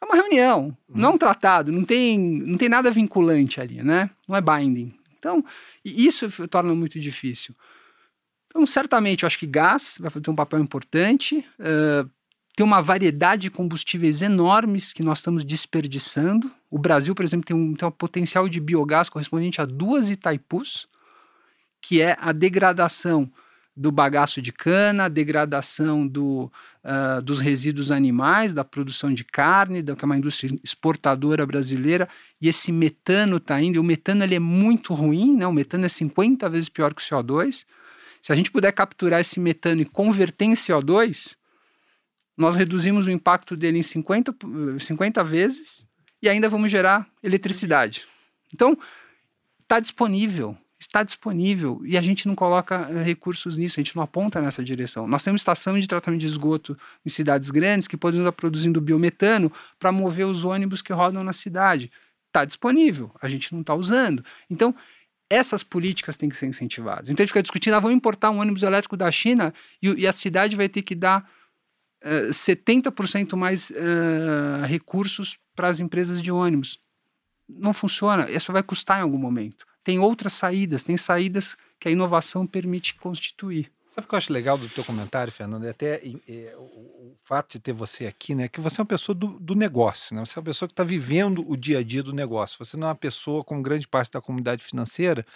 é uma reunião, uhum. não é um tratado, não tem, não tem nada vinculante ali, né? Não é binding. Então, isso torna muito difícil. Então, certamente, eu acho que gás vai ter um papel importante. Uh, tem uma variedade de combustíveis enormes que nós estamos desperdiçando. O Brasil, por exemplo, tem um, tem um potencial de biogás correspondente a duas Itaipus, que é a degradação do bagaço de cana, a degradação do, uh, dos resíduos animais, da produção de carne, da, que é uma indústria exportadora brasileira, e esse metano está indo, e o metano ele é muito ruim, né? o metano é 50 vezes pior que o CO2. Se a gente puder capturar esse metano e converter em CO2, nós reduzimos o impacto dele em 50, 50 vezes e ainda vamos gerar eletricidade. Então, está disponível, está disponível e a gente não coloca eh, recursos nisso, a gente não aponta nessa direção. Nós temos estação de tratamento de esgoto em cidades grandes que podem estar produzindo biometano para mover os ônibus que rodam na cidade. Está disponível, a gente não está usando. Então, essas políticas têm que ser incentivadas. Então, a gente fica discutindo, ah, vamos importar um ônibus elétrico da China e, e a cidade vai ter que dar 70% mais uh, recursos para as empresas de ônibus. Não funciona, isso vai custar em algum momento. Tem outras saídas, tem saídas que a inovação permite constituir. Sabe o que eu acho legal do teu comentário, Fernando? É até é, o, o, fato de ter você aqui, né? Que você é uma pessoa do, do negócio, né? Você é uma pessoa que está vivendo o dia a dia do negócio. Você não é uma pessoa, como grande parte da comunidade financeira,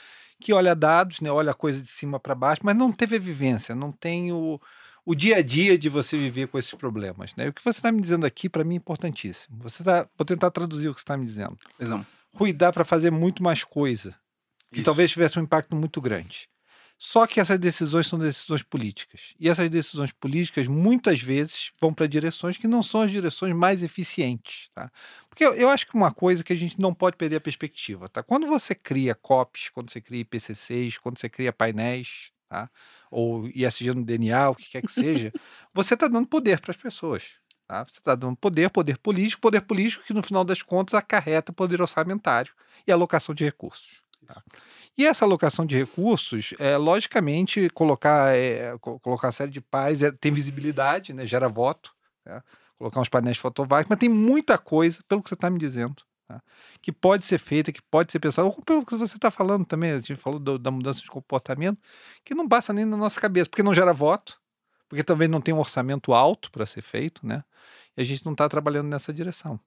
que olha dados, né? Olha a coisa de cima para baixo, mas não teve a vivência, não tem o, o dia a dia de você viver com esses problemas. Né? O que você está me dizendo aqui, para mim, é importantíssimo. Você tá, vou tentar traduzir o que você está me dizendo. Rui dá para fazer muito mais coisa, que Isso. talvez tivesse um impacto muito grande. Só que essas decisões são decisões políticas. E essas decisões políticas, muitas vezes, vão para direções que não são as direções mais eficientes. Tá? Porque eu, eu, acho que uma coisa que a gente não pode perder a perspectiva, tá? Quando você cria COPs, quando você cria IPCCs, quando você cria painéis, tá? Ou ISG no DNA, o que quer que seja, você está dando poder para as pessoas. Tá? Você está dando poder, poder político, poder político que no final das contas acarreta poder orçamentário e alocação de recursos. Tá? E essa alocação de recursos, é, logicamente, colocar, é, colocar a série de pais é, tem visibilidade, né, gera voto, né, colocar uns painéis fotovoltaicos, mas tem muita coisa, pelo que você está me dizendo, tá, que pode ser feita, que pode ser pensada, ou pelo que você está falando também, a gente falou do, da mudança de comportamento, que não passa nem na nossa cabeça, porque não gera voto, porque também não tem um orçamento alto para ser feito, né? E a gente não está trabalhando nessa direção.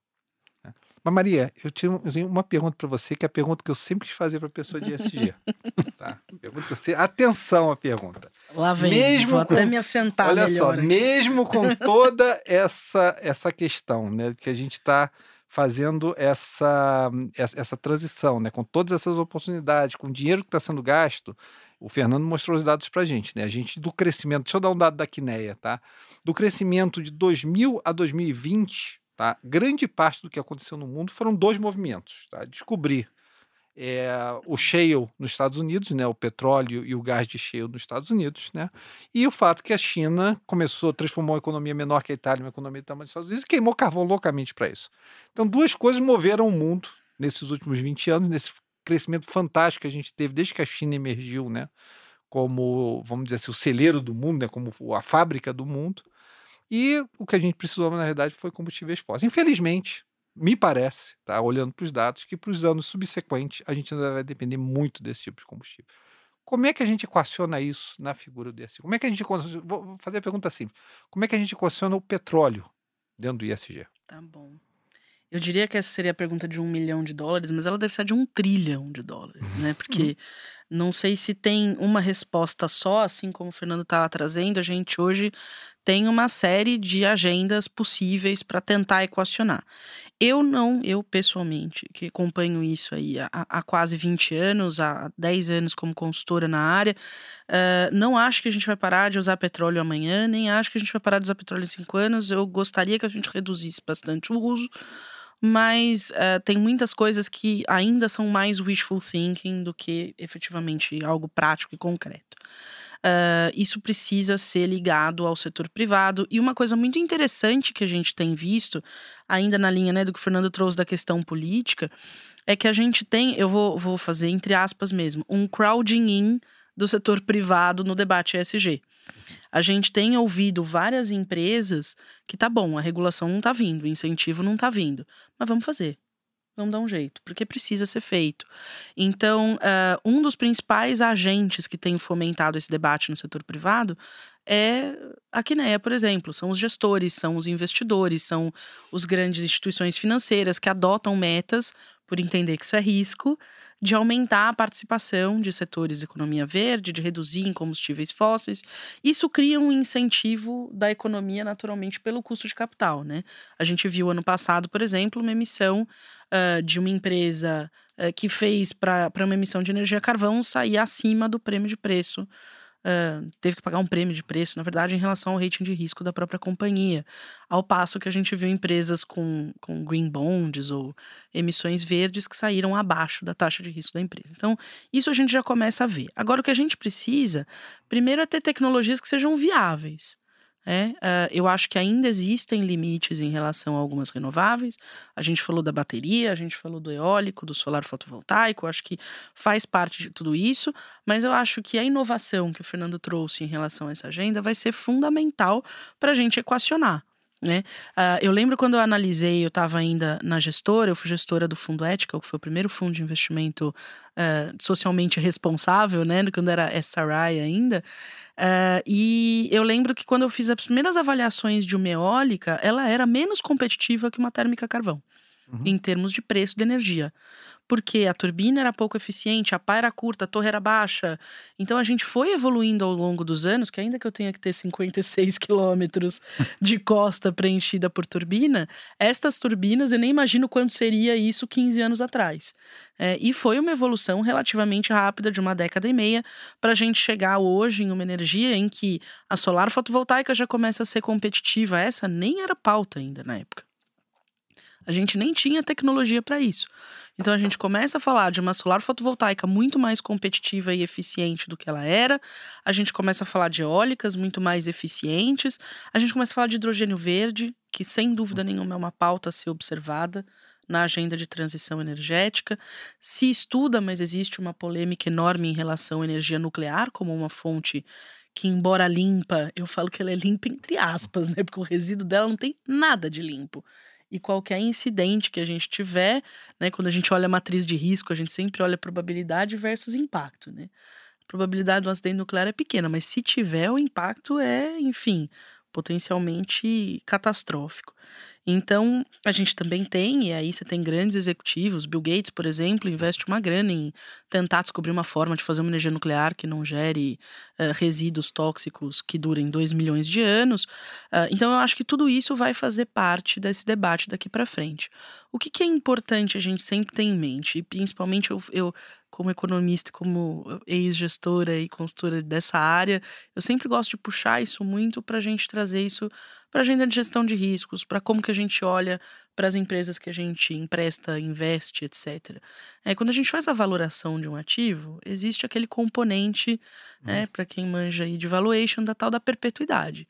Mas, Maria, eu tinha uma pergunta para você, que é a pergunta que eu sempre quis fazer para a pessoa de ESG. tá? Pergunta que você... Atenção à pergunta. Lá vem, mesmo vou com... até me assentar Olha só, mesmo com toda essa, essa questão, né, que a gente está fazendo essa, essa transição, né, com todas essas oportunidades, com o dinheiro que está sendo gasto, o Fernando mostrou os dados para a gente, né? A gente do crescimento, deixa eu dar um dado da Quineia, tá? Do crescimento de 2000 a 2020, Tá? Grande parte do que aconteceu no mundo foram dois movimentos. Tá? Descobrir é, o shale nos Estados Unidos, né, o petróleo e o gás de shale nos Estados Unidos, né, e o fato que a China começou, transformou uma economia menor que a Itália, uma economia do tamanho dos Estados Unidos, e queimou carvão loucamente para isso. Então, duas coisas moveram o mundo nesses últimos 20 anos, nesse crescimento fantástico que a gente teve desde que a China emergiu, né, como, vamos dizer assim, o celeiro do mundo, né, como a fábrica do mundo. E o que a gente precisou, na verdade, foi combustíveis fósseis. Infelizmente, me parece, tá, olhando para os dados, que para os anos subsequentes a gente ainda vai depender muito desse tipo de combustível. Como é que a gente equaciona isso na figura do ISG? Como é que a gente vou fazer a pergunta simples. Como é que a gente equaciona o petróleo dentro do ISG? Tá bom. Eu diria que essa seria a pergunta de um milhão de dólares, mas ela deve ser de um trilhão de dólares, né? Porque. Não sei se tem uma resposta só, assim como o Fernando estava trazendo. A gente hoje tem uma série de agendas possíveis para tentar equacionar. Eu não, eu pessoalmente, que acompanho isso aí há, há, quase 20 anos, há 10 anos como consultora na área, uh, não acho que a gente vai parar de usar petróleo amanhã, nem acho que a gente vai parar de usar petróleo em 5 anos. Eu gostaria que a gente reduzisse bastante o uso mas uh, tem muitas coisas que ainda são mais wishful thinking do que efetivamente algo prático e concreto. Uh, isso precisa ser ligado ao setor privado. E uma coisa muito interessante que a gente tem visto, ainda na linha né, do que o Fernando trouxe da questão política, é que a gente tem, eu vou, vou fazer entre aspas mesmo, um crowding in do setor privado no debate ESG. A gente tem ouvido várias empresas que tá bom, a regulação não tá vindo, o incentivo não tá vindo, mas vamos fazer. Vamos dar um jeito, porque precisa ser feito. Então, uh, um dos principais agentes que tem fomentado esse debate no setor privado é a Quineia, por exemplo. São os gestores, são os investidores, são os grandes instituições financeiras que adotam metas por entender que isso é risco, de aumentar a participação de setores de economia verde, de reduzir em combustíveis fósseis. Isso cria um incentivo da economia naturalmente pelo custo de capital, né? A gente viu ano passado, por exemplo, uma emissão uh, de uma empresa uh, que fez para uma emissão de energia carvão sair acima do prêmio de preço uh, teve que pagar um prêmio de preço, na verdade, em relação ao rating de risco da própria companhia. Ao passo que a gente viu empresas com, com green bonds ou emissões verdes que saíram abaixo da taxa de risco da empresa. Então, isso a gente já começa a ver. Agora, o que a gente precisa, primeiro, é ter tecnologias que sejam viáveis. É, uh, eu acho que ainda existem limites em relação a algumas renováveis. A gente falou da bateria, a gente falou do eólico, do solar fotovoltaico, acho que faz parte de tudo isso, mas eu acho que a inovação que o Fernando trouxe em relação a essa agenda vai ser fundamental para a gente equacionar. Né? Uh, eu lembro quando eu analisei, eu estava ainda na gestora, eu fui gestora do Fundo Ética, que foi o primeiro fundo de investimento uh, socialmente responsável, né? Quando era SRI ainda. Uh, e eu lembro que quando eu fiz as primeiras avaliações de uma eólica, ela era menos competitiva que uma térmica carvão, uhum. em termos de preço de energia porque a turbina era pouco eficiente, a pá era curta, a torre era baixa. Então a gente foi evoluindo ao longo dos anos, que ainda que eu tenha que ter 56 quilômetros de costa preenchida por turbina, estas turbinas eu nem imagino quanto seria isso 15 anos atrás. É, e foi uma evolução relativamente rápida de uma década e meia para a gente chegar hoje em uma energia em que a solar fotovoltaica já começa a ser competitiva. Essa nem era pauta ainda na época. A gente nem tinha tecnologia para isso. Então a gente começa a falar de uma solar fotovoltaica muito mais competitiva e eficiente do que ela era. A gente começa a falar de eólicas muito mais eficientes. A gente começa a falar de hidrogênio verde, que sem dúvida nenhuma é uma pauta a ser observada na agenda de transição energética. Se estuda, mas existe uma polêmica enorme em relação à energia nuclear como uma fonte que, embora limpa, eu falo que ela é limpa entre aspas, né? Porque o resíduo dela não tem nada de limpo e qualquer incidente que a gente tiver, né, quando a gente olha a matriz de risco, a gente sempre olha probabilidade versus impacto, né? A probabilidade do acidente nuclear é pequena, mas se tiver, o impacto é, enfim, potencialmente catastrófico. Então, a gente também tem, e aí você tem grandes executivos, Bill Gates, por exemplo, investe uma grana em tentar descobrir uma forma de fazer uma energia nuclear que não gere uh, resíduos tóxicos que durem 2 milhões de anos. Uh, então, eu acho que tudo isso vai fazer parte desse debate daqui para frente. O que, que, é importante a gente sempre ter em mente, e principalmente eu, eu como economista, como ex-gestora e consultora dessa área, eu sempre gosto de puxar isso muito para a gente trazer isso para a agenda de gestão de riscos, para como que a gente olha para as empresas que a gente empresta, investe, etc. É, quando a gente faz a valoração de um ativo, existe aquele componente, uhum. é, para quem manja aí de valuation, da tal da perpetuidade.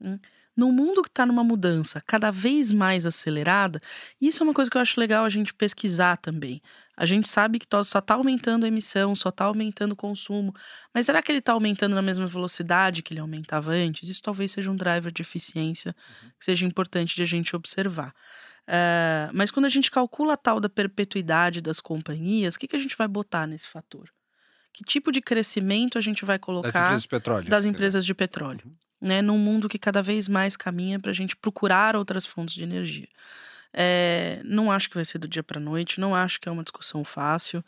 Uhum. No mundo que está numa mudança cada vez mais acelerada, isso é uma coisa que eu acho legal a gente pesquisar também. A gente sabe que só está aumentando a emissão, só está aumentando o consumo, mas será que ele está aumentando na mesma velocidade que ele aumentava antes? Isso talvez seja um driver de eficiência uhum. que seja importante de a gente observar. Uh, mas quando a gente calcula a tal da perpetuidade das companhias, o que, que a gente vai botar nesse fator? Que tipo de crescimento a gente vai colocar das empresas de petróleo? Das empresas de petróleo. Uhum né, num mundo que cada vez mais caminha para a gente procurar outras fontes de energia. É, não acho que vai ser do dia para a noite, não acho que é uma discussão fácil,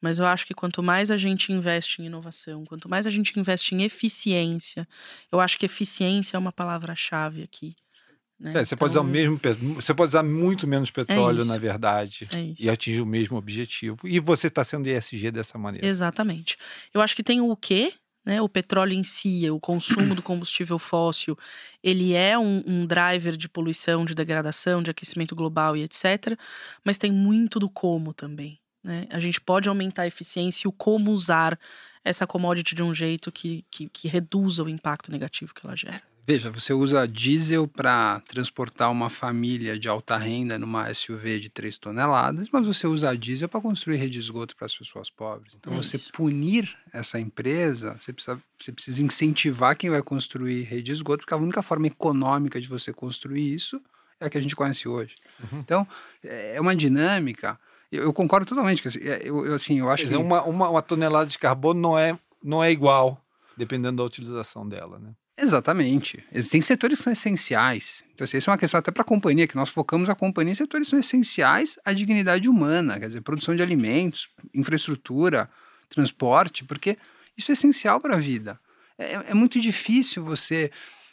mas eu acho que quanto mais a gente investe em inovação, quanto mais a gente investe em eficiência, eu acho que eficiência é uma palavra-chave aqui. Né? É, você então, pode usar então mesmo, você pode usar muito menos petróleo, é na verdade, é e atingir o mesmo objetivo. E você está sendo ESG dessa maneira. Exatamente. Eu acho que tem o quê, né? O petróleo em si, o consumo do combustível fóssil, ele é um, um, driver de poluição, de degradação, de aquecimento global e etc. Mas tem muito do como também. Né? A gente pode aumentar a eficiência e o como usar essa commodity de um jeito que, que, que reduza o impacto negativo que ela gera. Veja, você usa diesel para transportar uma família de alta renda numa SUV de 3 toneladas, mas você usa diesel para construir rede de esgoto para as pessoas pobres. Então, é você punir essa empresa, você precisa, você precisa incentivar quem vai construir rede de esgoto, porque a única forma econômica de você construir isso é a que a gente conhece hoje. Uhum. Então, é uma dinâmica. Eu, eu concordo totalmente. Que, é, eu, eu, assim, eu acho que. Uma, uma, uma tonelada de carbono não é, não é igual, dependendo da utilização dela, né? Exatamente. Tem setores que são essenciais. Então, assim, isso é uma questão até para a companhia, que nós focamos a companhia em setores que são essenciais à dignidade humana, quer dizer, produção de alimentos, infraestrutura, transporte, porque isso é essencial para a vida. É, é, muito difícil você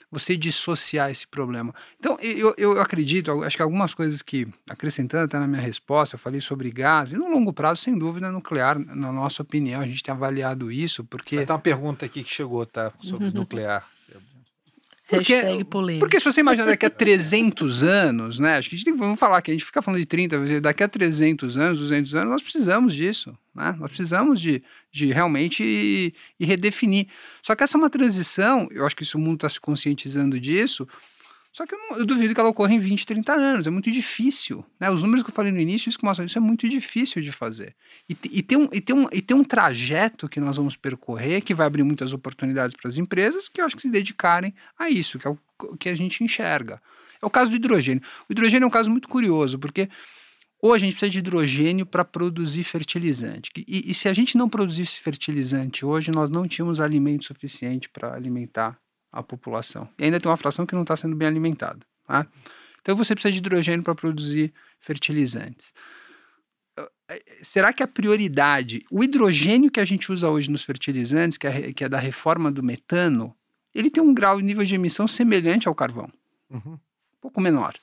você dissociar esse problema. Então, eu, eu acredito, acho que algumas coisas que, acrescentando até na minha resposta, eu falei sobre gás, e no longo prazo, sem dúvida, nuclear, na nossa opinião, a gente tem avaliado isso, porque... Ter uma pergunta aqui que chegou, tá, sobre nuclear. Porque, Hashtag polêmica. Porque se você imaginar daqui a 300 anos, né? Acho que a gente tem, vamos falar que a gente fica falando de 30, daqui a 300 anos, 200 anos, nós precisamos disso, né? Nós precisamos de, de realmente ir, ir redefinir. Só que essa é uma transição, eu acho que isso, o mundo está se conscientizando disso, só que eu, não, eu, duvido que ela ocorra em 20, 30 anos. É muito difícil. Né? Os números que eu falei no início, isso que mostram isso é muito difícil de fazer. E, e, tem um, e, tem um, e tem um trajeto que nós vamos percorrer que vai abrir muitas oportunidades para as empresas que eu acho que se dedicarem a isso, que é o que a gente enxerga. É o caso do hidrogênio. O hidrogênio é um caso muito curioso, porque hoje a gente precisa de hidrogênio para produzir fertilizante. E, e se a gente não produzisse fertilizante hoje, nós não tínhamos alimento suficiente para alimentar a população. E ainda tem uma fração que não está sendo bem alimentada. Tá? Então você precisa de hidrogênio para produzir fertilizantes. Eh, será que a prioridade, o hidrogênio que a gente usa hoje nos fertilizantes, que é, que é da reforma do metano, ele tem um grau de nível de emissão semelhante ao carvão, uhum. um pouco menor.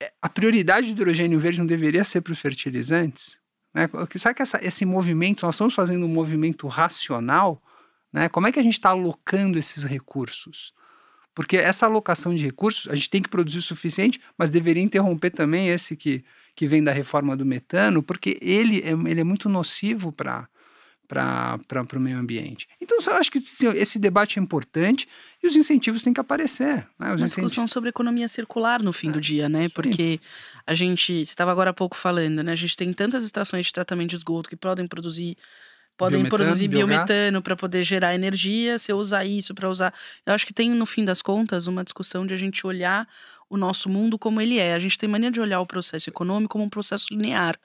Eh, a prioridade do hidrogênio verde não deveria ser para os fertilizantes? Né? Será que essa, esse movimento, nós estamos fazendo um movimento racional né? Como é que a gente está alocando esses recursos? Porque essa alocação de recursos, a gente tem que produzir o suficiente, mas deveria interromper também esse que, que vem da reforma do metano, porque ele é, ele é muito nocivo para para o meio ambiente. Então, eu acho que sim, esse debate é importante e os incentivos têm que aparecer. Né? Os Uma discussão sobre economia circular no fim é, do dia, né? Porque a gente, você estava agora há pouco falando, né? A gente tem tantas extrações de tratamento de esgoto que podem produzir podem biometano, produzir biometano para poder gerar energia, se eu usar isso para usar. Eu acho que tem, no fim das contas, uma discussão de a gente olhar o nosso mundo como ele é. A gente tem mania de olhar o processo econômico como um processo linear.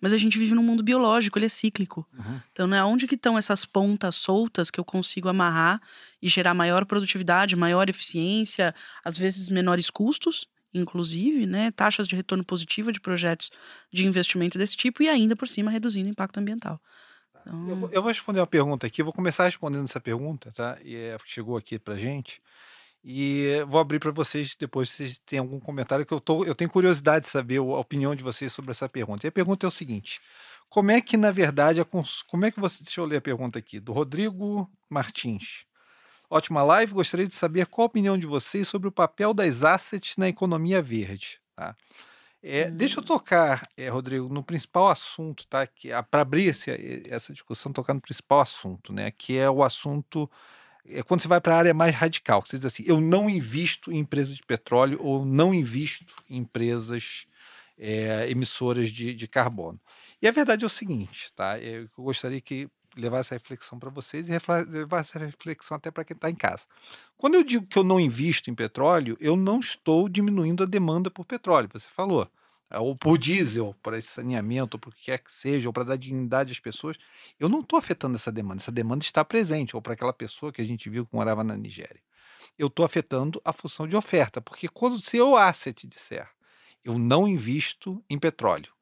Mas a gente vive num mundo biológico, ele é cíclico. Uhum. Então, né, onde que estão essas pontas soltas que eu consigo amarrar e gerar maior produtividade, maior eficiência, às vezes menores custos, inclusive, né, taxas de retorno positiva de projetos de investimento desse tipo e ainda por cima reduzindo o impacto ambiental. Então... Eu, eu, vou responder uma pergunta aqui, vou começar respondendo essa pergunta, tá? E é, chegou aqui pra gente. E vou abrir para vocês depois se vocês têm algum comentário, que eu, tô, eu tenho curiosidade de saber a opinião de vocês sobre essa pergunta. E a pergunta é o seguinte: como é que, na verdade, a cons... como é que você. Deixa eu ler a pergunta aqui, do Rodrigo Martins. Ótima live, gostaria de saber qual a opinião de vocês sobre o papel das assets na economia verde. Tá? É, hum. Deixa eu tocar, é, Rodrigo, no principal assunto, tá? Para abrir esse, essa discussão, tocar no principal assunto, né? Que é o assunto é quando você vai para a área mais radical, você diz assim, eu não invisto em empresas de petróleo ou não invisto em empresas é, emissoras de, de, carbono. E a verdade é o seguinte, tá? Eu gostaria que levar essa reflexão para vocês e levar essa reflexão até para quem está em casa. Quando eu digo que eu não invisto em petróleo, eu não estou diminuindo a demanda por petróleo. Você falou, é, ou por diesel, para esse saneamento, ou por que quer que seja, ou para dar dignidade às pessoas, eu não estou afetando essa demanda. Essa demanda está presente, ou para aquela pessoa que a gente viu que morava na Nigéria. Eu estou afetando a função de oferta, porque quando se eu asset disser, eu não invisto em petróleo,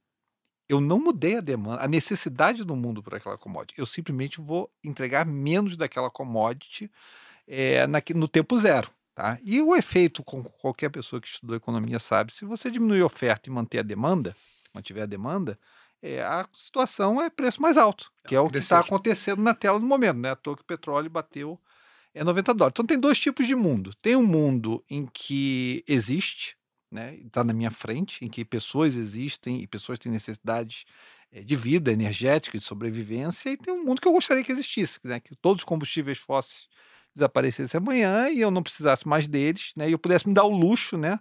eu não mudei a demanda, a necessidade do mundo por aquela commodity. Eu simplesmente vou entregar menos daquela commodity é, na, no tempo zero. Tá? E o efeito, com qualquer pessoa que estudou economia sabe, se você diminuir a oferta e manter a demanda, mantiver a demanda, é, a situação é preço mais alto, que é, é o que está acontecendo na tela no momento. Né? À toa que o petróleo bateu é 90 dólares. Então tem dois tipos de mundo. Tem um mundo em que existe, né? está na minha frente, em que pessoas existem e pessoas têm necessidades é, de vida energética, de sobrevivência, e tem um mundo que eu gostaria que existisse, né? que todos os combustíveis fósseis desaparecesse amanhã e eu não precisasse mais deles, né? E eu pudesse me dar o luxo, né?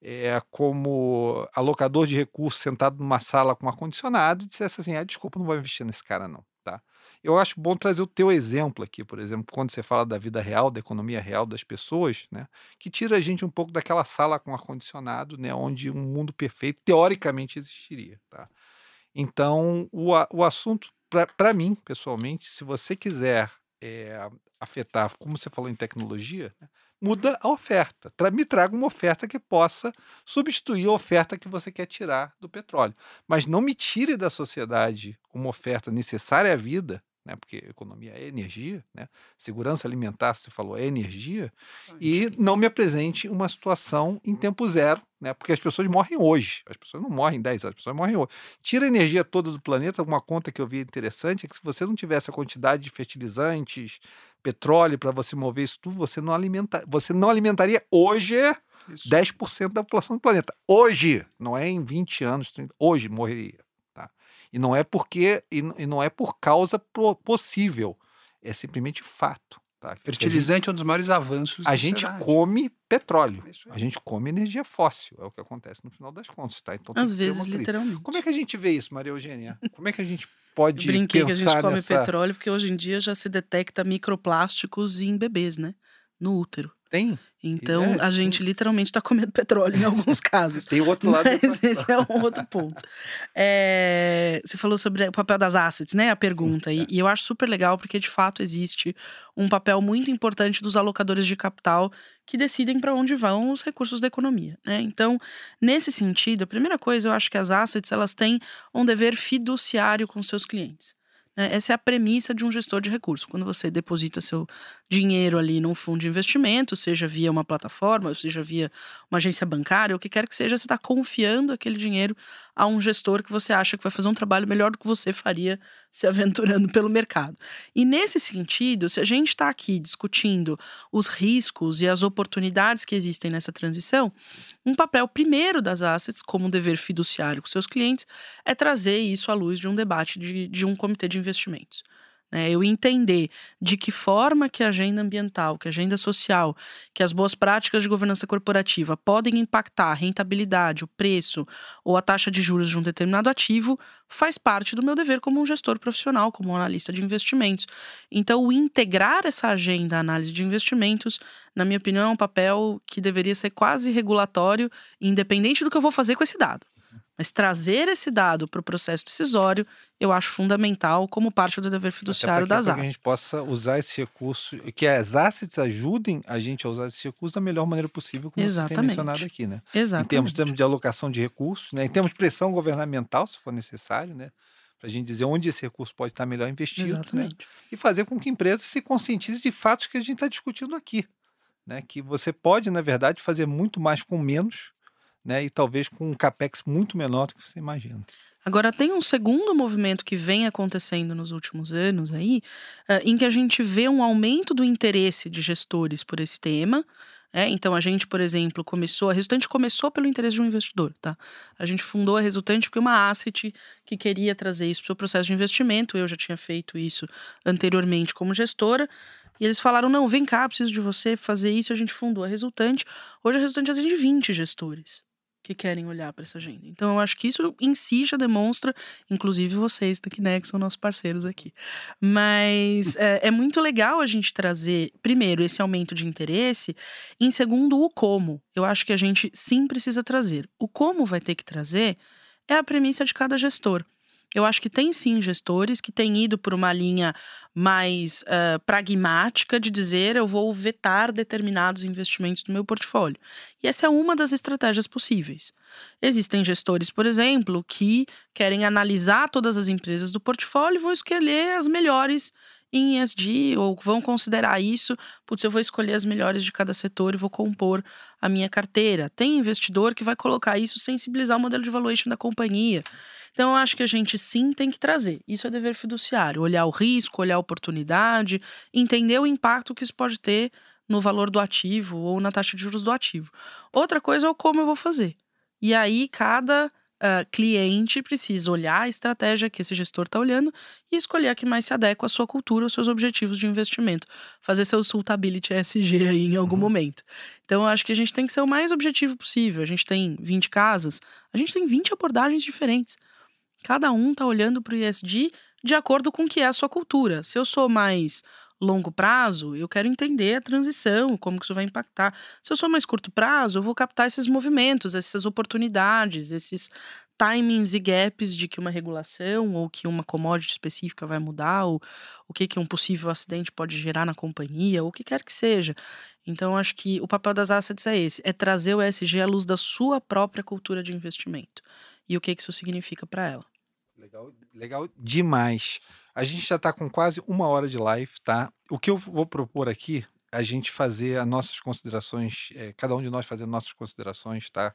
É, como alocador de recursos sentado numa sala com ar-condicionado e dissesse assim: ah, desculpa, não vou investir nesse cara, não. Tá? Eu acho bom trazer o teu exemplo aqui, por exemplo, quando você fala da vida real, da economia real das pessoas, né? Que tira a gente um pouco daquela sala com ar-condicionado, né? Onde um mundo perfeito teoricamente existiria. Tá? Então, o, o assunto, para mim, pessoalmente, se você quiser é, afetar, como você falou em tecnologia, né, muda a oferta. Tra me traga uma oferta que possa substituir a oferta que você quer tirar do petróleo. Mas não me tire da sociedade uma oferta necessária à vida né? porque economia é energia, né? segurança alimentar, você falou, é energia, e não me apresente uma situação em tempo zero, né? porque as pessoas morrem hoje, as pessoas não morrem em 10 anos, as pessoas morrem hoje. Tira a energia toda do planeta, uma conta que eu vi interessante é que se você não tivesse a quantidade de fertilizantes, petróleo para você mover isso tudo, você não, alimenta, você não alimentaria hoje isso. 10% da população do planeta. Hoje, não é em 20 anos, 30, hoje morreria. E não é porque e, e não é por causa possível, é simplesmente fato. Tá? Fertilizante gente, é um dos maiores avanços. A gente sociedade. come petróleo, é a gente come energia fóssil, é o que acontece no final das contas, tá? Então às vezes literalmente. Como é que a gente vê isso, Maria Eugênia? Como é que a gente pode Brinquei pensar que a gente come nessa... petróleo porque hoje em dia já se detecta microplásticos em bebês, né? No útero. Tem. Então, é, a gente literalmente está comendo petróleo em alguns casos. Tem outro lado. Mas esse é um outro ponto. É, você falou sobre o papel das assets, né? A pergunta. Sim, é. e, e, eu acho super legal, porque de fato existe um papel muito importante dos alocadores de capital que decidem para onde vão os recursos da economia. Né? Então, nesse sentido, a primeira coisa, eu acho que as assets elas têm um dever fiduciário com seus clientes. Né? Essa é a premissa de um gestor de recursos. Quando você deposita seu dinheiro ali num fundo de investimento, seja via uma plataforma, seja via uma agência bancária, o que quer que seja, você está confiando aquele dinheiro a um gestor que você acha que vai fazer um trabalho melhor do que você faria se aventurando pelo mercado. E nesse sentido, se a gente está aqui discutindo os riscos e as oportunidades que existem nessa transição, um papel primeiro das assets, como um dever fiduciário com seus clientes, é trazer isso à luz de um debate de, de um comitê de investimentos. Né? Eu entender de que forma que a agenda ambiental, que a agenda social, que as boas práticas de governança corporativa podem impactar a rentabilidade, o preço ou a taxa de juros de um determinado ativo, faz parte do meu dever como um gestor profissional, como um analista de investimentos. Então, integrar essa agenda à análise de investimentos, na minha opinião, é um papel que deveria ser quase regulatório, independente do que eu vou fazer com esse dado. Mas trazer esse dado para o processo decisório, eu acho fundamental como parte do dever fiduciário das assets. Que a gente possa usar esse recurso, que as assets ajudem a gente a usar esse recurso da melhor maneira possível, como Exatamente. você tem mencionado aqui, né? Exatamente. Em termos, termos de alocação de recursos, né? em termos de pressão governamental, se for necessário, né? Para a gente dizer onde esse recurso pode estar melhor investido, né? Exatamente. né? E fazer com que empresas se conscientizem de fatos que a gente está discutindo aqui. Né? Que você pode, na verdade, fazer muito mais com menos né? E talvez com um capex muito menor do que você imagina. Agora, tem um segundo movimento que vem acontecendo nos últimos anos aí, uh, em que a gente vê um aumento do interesse de gestores por esse tema. É, então, a gente, por exemplo, começou, a Resultante começou pelo interesse de um investidor, tá? A gente fundou a Resultante porque uma asset que queria trazer isso para o seu processo de investimento, eu já tinha feito isso anteriormente como gestora, e eles falaram: não, vem cá, preciso de você fazer isso. A gente fundou a Resultante. Hoje a Resultante atende 20 gestores que querem olhar para essa agenda. Então, eu acho que isso em si já demonstra, inclusive vocês da né, que são nossos parceiros aqui. Mas é, é, muito legal a gente trazer, primeiro, esse aumento de interesse, em segundo, o como. Eu acho que a gente sim precisa trazer. O como vai ter que trazer é a premissa de cada gestor. Eu acho que tem sim gestores que têm ido por uma linha mais uh, pragmática de dizer eu vou vetar determinados investimentos do meu portfólio. E essa é uma das estratégias possíveis. Existem gestores, por exemplo, que querem analisar todas as empresas do portfólio e vão escolher as melhores em ESG ou vão considerar isso, putz, eu vou escolher as melhores de cada setor e vou compor a minha carteira. Tem investidor que vai colocar isso sensibilizar o modelo de valuation da companhia. Então, eu acho que a gente sim tem que trazer. Isso é dever fiduciário. Olhar o risco, olhar a oportunidade, entender o impacto que isso pode ter no valor do ativo ou na taxa de juros do ativo. Outra coisa é o como eu vou fazer. E aí, cada uh, cliente precisa olhar a estratégia que esse gestor está olhando e escolher a que mais se adequa à sua cultura, aos seus objetivos de investimento. Fazer seu suitability ESG aí em algum uhum. momento. Então, eu acho que a gente tem que ser o mais objetivo possível. A gente tem 20 casas, a gente tem 20 abordagens diferentes. Cada um está olhando para o ISD de acordo com o que é a sua cultura. Se eu sou mais longo prazo, eu quero entender a transição, como que isso vai impactar. Se eu sou mais curto prazo, eu vou captar esses movimentos, essas oportunidades, esses timings e gaps de que uma regulação ou que uma commodity específica vai mudar, ou o que, que um possível acidente pode gerar na companhia, ou o que quer que seja. Então, acho que o papel das assets é esse: é trazer o ESG à luz da sua própria cultura de investimento. E o que, que isso significa para ela. Legal, legal demais. A gente já está com quase uma hora de live, tá? O que eu vou propor aqui, a gente fazer as nossas considerações, é, cada um de nós fazer nossas considerações, tá?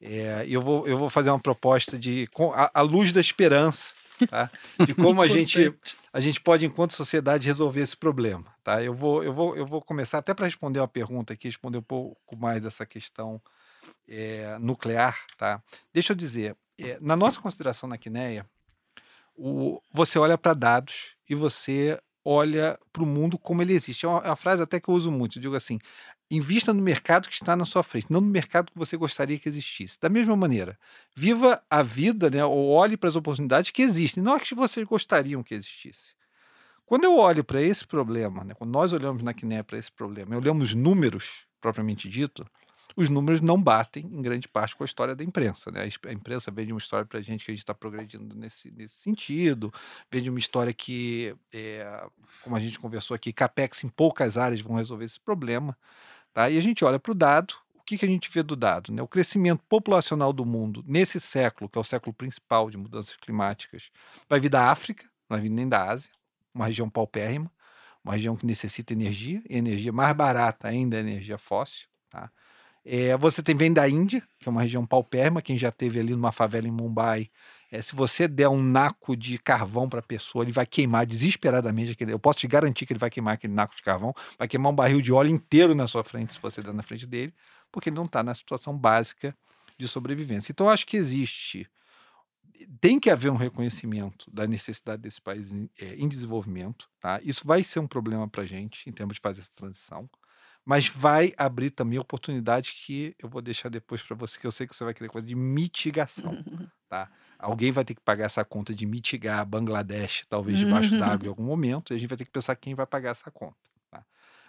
É, eu, vou, eu vou fazer uma proposta de a, a luz da esperança, tá? De como a gente, a gente pode, enquanto sociedade, resolver esse problema, tá? Eu vou, eu vou, eu vou começar até para responder uma pergunta aqui, responder um pouco mais dessa questão é, nuclear, tá? Deixa eu dizer, na nossa consideração na Quineia, o, você olha para dados e você olha para o mundo como ele existe. É uma, é uma, frase até que eu uso muito. Eu digo assim: invista no mercado que está na sua frente, não no mercado que você gostaria que existisse. Da mesma maneira, viva a vida, né, ou olhe para as oportunidades que existem, não as que vocês gostariam que existisse. Quando eu olho para esse problema, né, quando nós olhamos na Quiné para esse problema, olhamos números propriamente dito, os números não batem, em grande parte, com a história da imprensa. Né? A imprensa vende uma história para a gente que a gente está progredindo nesse, nesse sentido, vende uma história que, é, como a gente conversou aqui, CAPEX em poucas áreas vão resolver esse problema. Tá? E a gente olha para o dado, o que, que a gente vê do dado? Né? O crescimento populacional do mundo nesse século, que é o século principal de mudanças climáticas, vai vir da África, não vai vir nem da Ásia, uma região paupérrima, uma região que necessita energia, e energia mais barata ainda é energia fóssil. Tá? É, você tem vem da Índia, que é uma região paupérrima. Quem já teve ali numa favela em Mumbai É, se você der um naco de carvão para a pessoa, ele vai queimar desesperadamente aquele. Eu posso te garantir que ele vai queimar aquele naco de carvão, vai queimar um barril de óleo inteiro na sua frente, se você der na frente dele, porque ele não está na situação básica de sobrevivência. Então, eu acho que existe. Tem que haver um reconhecimento da necessidade desse país em, é, em desenvolvimento. Tá? Isso vai ser um problema para a gente em termos de fazer essa transição mas vai abrir também oportunidade que eu vou deixar depois para você, que eu sei que você vai querer coisa de mitigação, tá? Alguém vai ter que pagar essa conta de mitigar Bangladesh, talvez debaixo d'água em algum momento, e a gente vai ter que pensar quem vai pagar essa conta, tá?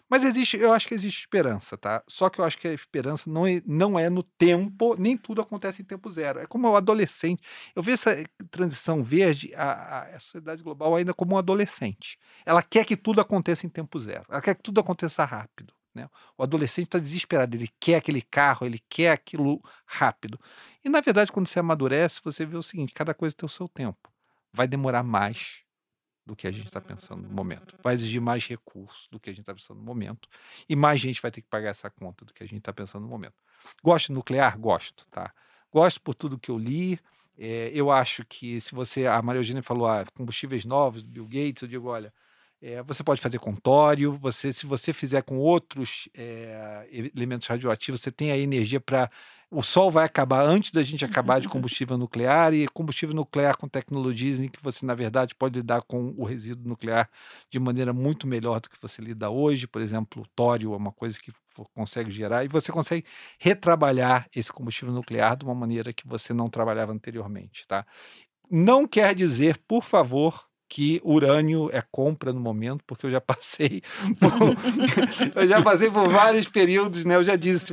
Mas existe, eu acho que existe esperança, tá? Só que eu acho que a esperança não é, não é no tempo, nem tudo acontece em tempo zero. É como o adolescente. Eu vejo essa transição verde, a, a, sociedade global ainda como um adolescente. Ela quer que tudo aconteça em tempo zero. Ela quer que tudo aconteça rápido. Né? O adolescente está desesperado, ele quer aquele carro, ele quer aquilo rápido. E na verdade, quando você amadurece, você vê o seguinte: cada coisa tem o seu tempo. Vai demorar mais do que a gente está pensando no momento. Vai exigir mais recursos do que a gente está pensando no momento. E mais gente vai ter que pagar essa conta do que a gente está pensando no momento. Gosto de nuclear? Gosto, tá? Gosto por tudo que eu li. É, eu acho que se você. A Maria Eugênia falou, ah, combustíveis novos, Bill Gates, eu digo, olha é, você pode fazer com tório, você, se você fizer com outros é, elementos radioativos, você tem a energia para. O sol vai acabar antes da gente acabar de combustível nuclear, e combustível nuclear com tecnologias em que você, na verdade, pode lidar com o resíduo nuclear de maneira muito melhor do que você lida hoje. Por exemplo, o tório é uma coisa que consegue gerar, e você consegue retrabalhar esse combustível nuclear de uma maneira que você não trabalhava anteriormente. Tá? Não quer dizer, por favor, que urânio é compra no momento, porque eu já passei por, eu já passei por vários períodos, né? Eu já disse,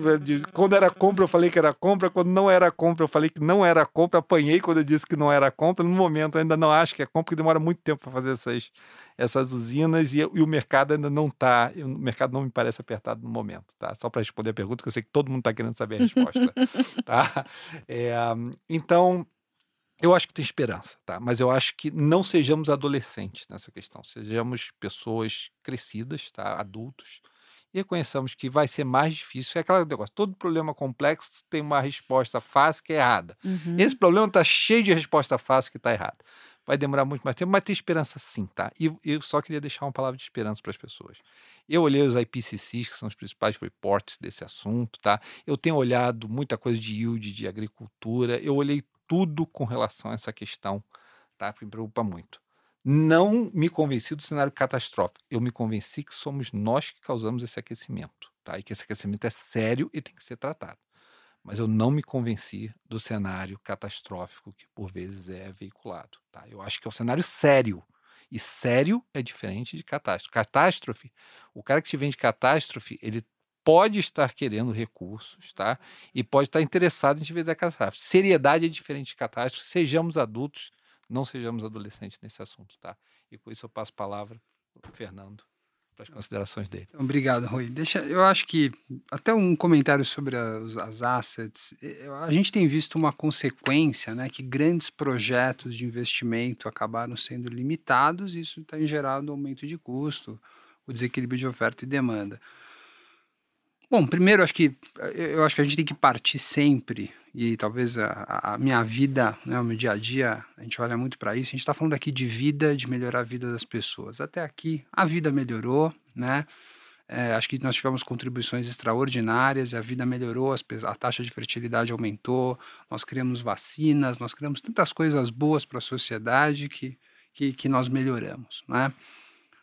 quando era compra eu falei que era compra, quando não era compra eu falei que não era compra, apanhei quando eu disse que não era compra. No momento eu ainda não acho que é compra, porque demora muito tempo para fazer essas, essas usinas e, e, o mercado ainda não está, o mercado não me parece apertado no momento, tá? Só para responder a pergunta, que eu sei que todo mundo está querendo saber a resposta, tá? É, então eu acho que tem esperança, tá? Mas eu acho que não sejamos adolescentes nessa questão, sejamos pessoas crescidas, tá? Adultos e reconheçamos que vai ser mais difícil. É aquele negócio, todo problema complexo tem uma resposta fácil que é errada. Uhum. Esse problema está cheio de resposta fácil que está errada. Vai demorar muito mais tempo, mas tem esperança sim, tá? E eu só queria deixar uma palavra de esperança para as pessoas. Eu olhei os IPCCs, que são os principais reports desse assunto, tá? Eu tenho olhado muita coisa de yield, de agricultura, eu olhei tudo com relação a essa questão, tá? Me preocupa muito. Não me convenci do cenário catastrófico. Eu me convenci que somos nós que causamos esse aquecimento, tá? E que esse aquecimento é sério e tem que ser tratado. Mas eu não me convenci do cenário catastrófico que por vezes é veiculado, tá? Eu acho que é um cenário sério. E sério é diferente de catástrofe. Catástrofe, o cara que te vende catástrofe, ele pode estar querendo recursos, tá? E pode estar interessado em ver a catástrofe. Seriedade é diferente de catástrofe. Sejamos adultos, não sejamos adolescentes nesse assunto, tá? E com isso eu passo a palavra para o Fernando para as considerações dele. Então, obrigado, Rui. Deixa, eu acho que até um comentário sobre as, as assets. A gente tem visto uma consequência, né, que grandes projetos de investimento acabaram sendo limitados. E isso tem gerado aumento de custo, o desequilíbrio de oferta e demanda. Bom, primeiro acho que eu acho que a gente tem que partir sempre e talvez a, a minha vida, né, o meu dia a dia, a gente olha muito para isso. A gente está falando aqui de vida, de melhorar a vida das pessoas. Até aqui a vida melhorou, né? É, acho que nós tivemos contribuições extraordinárias e a vida melhorou, a taxa de fertilidade aumentou, nós criamos vacinas, nós criamos tantas coisas boas para a sociedade que, que, que nós melhoramos, né?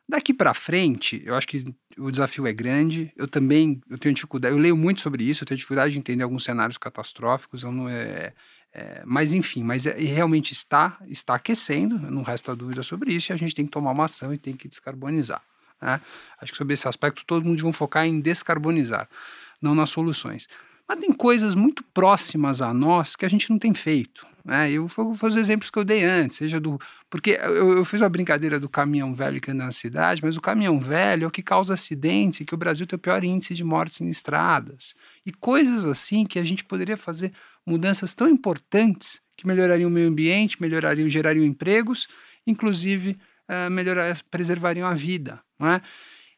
Daqui para frente, eu acho que o desafio é grande. Eu também eu tenho dificuldade, eu leio muito sobre isso, eu tenho dificuldade de entender alguns cenários catastróficos. Eu não é, é mas enfim, mas é, realmente está está aquecendo, não resta dúvida sobre isso, e a gente tem que tomar uma ação e tem que descarbonizar. Né? Acho que sobre esse aspecto todo mundo vai focar em descarbonizar, não nas soluções. Mas tem coisas muito próximas a nós que a gente não tem feito. Né? Eu vou fazer os exemplos que eu dei antes, seja do. Porque eu, eu fiz a brincadeira do caminhão velho que anda na cidade, mas o caminhão velho é o que causa acidentes e que o Brasil tem o pior índice de mortes em estradas. E coisas assim que a gente poderia fazer mudanças tão importantes que melhorariam o meio ambiente, melhorariam, gerariam empregos, inclusive uh, melhorar, preservariam a vida. Né?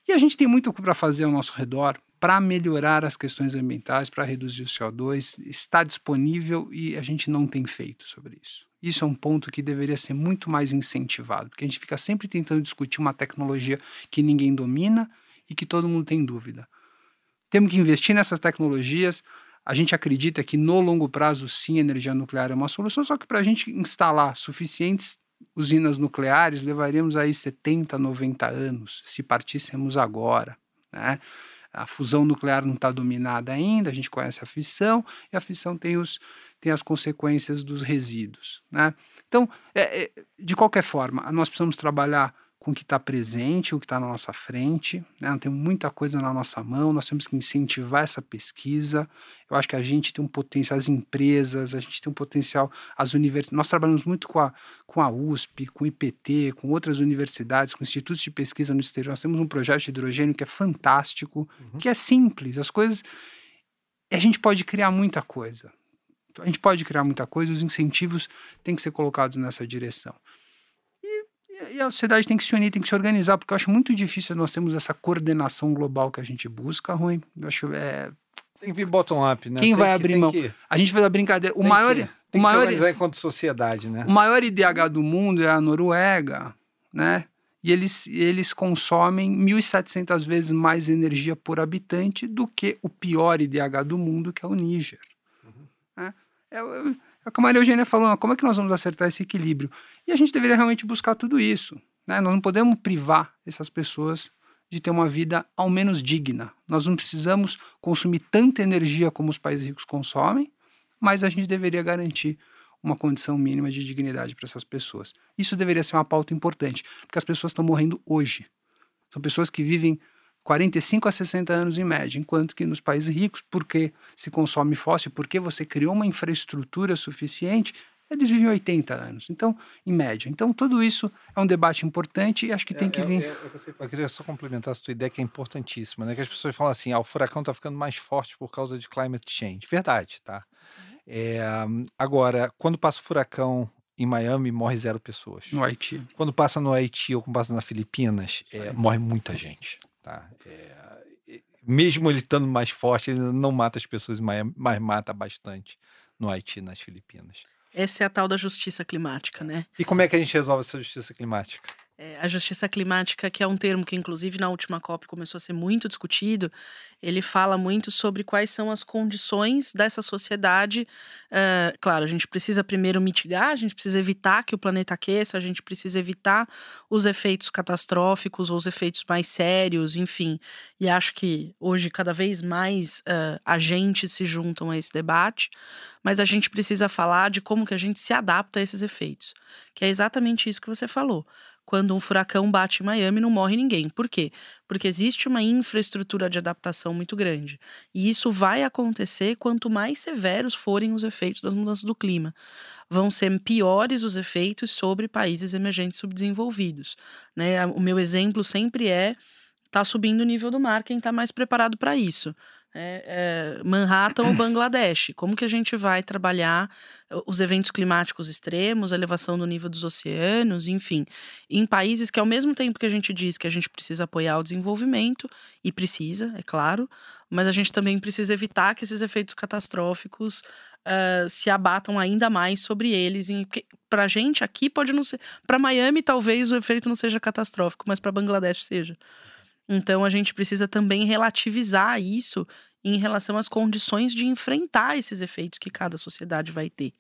E a gente tem muito para fazer ao nosso redor para melhorar as questões ambientais, para reduzir o CO2, está disponível e a gente não tem feito sobre isso. Isso é um ponto que deveria ser muito mais incentivado, porque a gente fica sempre tentando discutir uma tecnologia que ninguém domina e que todo mundo tem dúvida. Temos que investir nessas tecnologias. A gente acredita que no longo prazo, sim, a energia nuclear é uma solução, só que para a gente instalar suficientes usinas nucleares, levaríamos aí 70, 90 anos, se partíssemos agora. Né? A fusão nuclear não está dominada ainda, a gente conhece a fissão, e a fissão tem, os, tem as consequências dos resíduos. Né? Então, é, é, de qualquer forma, nós precisamos trabalhar com o que está presente, o que está na nossa frente. Né? Tem muita coisa na nossa mão, nós temos que incentivar essa pesquisa. Eu acho que a gente tem um potencial, as empresas, a gente tem um potencial, as universidades. Nós trabalhamos muito com a, com a USP, com o IPT, com outras universidades, com institutos de pesquisa no exterior. Nós temos um projeto de hidrogênio que é fantástico, uhum. que é simples. As coisas. A gente pode criar muita coisa. A gente pode criar muita coisa, os incentivos têm que ser colocados nessa direção. E a sociedade tem que se unir, tem que se organizar, porque eu acho muito difícil nós termos essa coordenação global que a gente busca, ruim. Eu acho é. Tem que vir bottom-up, né? Quem tem vai que, abrir mão? Que... A gente faz a brincadeira. O maior. Que, o maior, organizar enquanto sociedade, né? O maior IDH do mundo é a Noruega, né? E eles, eles consomem 1.700 vezes mais energia por habitante do que o pior IDH do mundo, que é o Níger. Uhum. É, é, é o que a Maria Eugênia falou, como é que nós vamos acertar esse equilíbrio? E a gente deveria realmente buscar tudo isso. Né? Nós não podemos privar essas pessoas de ter uma vida ao menos digna. Nós não precisamos consumir tanta energia como os países ricos consomem, mas a gente deveria garantir uma condição mínima de dignidade para essas pessoas. Isso deveria ser uma pauta importante, porque as pessoas estão morrendo hoje. São pessoas que vivem 45 a 60 anos em média, enquanto que nos países ricos, porque se consome fóssil, porque você criou uma infraestrutura suficiente, eles vivem 80 anos, então, em média. Então, tudo isso é um debate importante e acho que é, tem que é, vir. É, é, eu queria só complementar a sua ideia, que é importantíssima, né? Que as pessoas falam assim: ah, o furacão está ficando mais forte por causa de climate change. Verdade, tá? É, agora, quando passa o furacão em Miami, morre zero pessoas. No Haiti. Quando passa no Haiti ou quando passa nas Filipinas, é, morre muita gente. Tá? É, mesmo ele estando mais forte, ele não mata as pessoas, mas, mas mata bastante no Haiti, nas Filipinas. Essa é a tal da justiça climática, né? E como é que a gente resolve essa justiça climática? É, a justiça climática, que é um termo que, inclusive, na última COP começou a ser muito discutido, ele fala muito sobre quais são as condições dessa sociedade. Uh, claro, a gente precisa primeiro mitigar, a gente precisa evitar que o planeta aqueça, a gente precisa evitar os efeitos catastróficos ou os efeitos mais sérios, enfim. E acho que hoje cada vez mais uh, agentes se juntam a esse debate, mas a gente precisa falar de como que a gente se adapta a esses efeitos, que é exatamente isso que você falou quando um furacão bate em Miami não morre ninguém. Por quê? Porque existe uma infraestrutura de adaptação muito grande. E isso vai acontecer quanto mais severos forem os efeitos das mudanças do clima. Vão ser piores os efeitos sobre países emergentes subdesenvolvidos. Né? O meu exemplo sempre é tá subindo o nível do mar, quem está mais preparado para isso é, é, Manhattan ou Bangladesh. Como que a gente vai trabalhar uh, os eventos climáticos extremos, a elevação do nível dos oceanos, enfim, em países que ao mesmo tempo que a gente diz que a gente precisa apoiar o desenvolvimento e precisa, é claro, mas a gente também precisa evitar que esses efeitos catastróficos uh, se abatam ainda mais sobre eles. Para a gente aqui pode não ser, para Miami talvez o efeito não seja catastrófico, mas para Bangladesh seja. Então a gente precisa também relativizar isso em relação às condições de enfrentar esses efeitos que cada sociedade vai ter.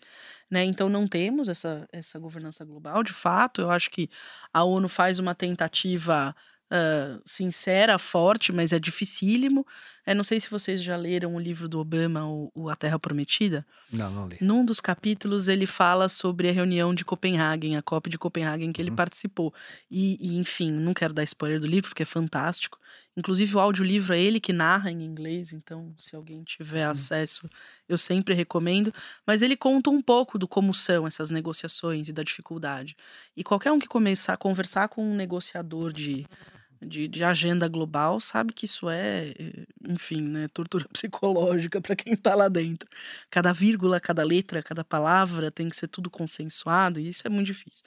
Né? Então não temos essa, essa governança global, de fato. Eu acho que a ONU faz uma tentativa uh, sincera, forte, mas é dificílimo. Eu não sei se vocês já leram o livro do Obama, o, A Terra Prometida. Não, não li. Num dos capítulos ele fala sobre a reunião de Copenhague, a COP de Copenhague, que ele uhum. participou. E, e, enfim, não quero dar spoiler do livro, porque é fantástico. Inclusive, o audiolivro é ele que narra em inglês, então, se alguém tiver uhum. acesso, eu sempre recomendo. Mas ele conta um pouco do como são essas negociações e da dificuldade. E qualquer um que começar a conversar com um negociador de de, de agenda global sabe que isso é, eh, enfim, né, tortura psicológica para quem está lá dentro. Cada vírgula, cada letra, cada palavra tem que ser tudo consensuado e isso é muito difícil.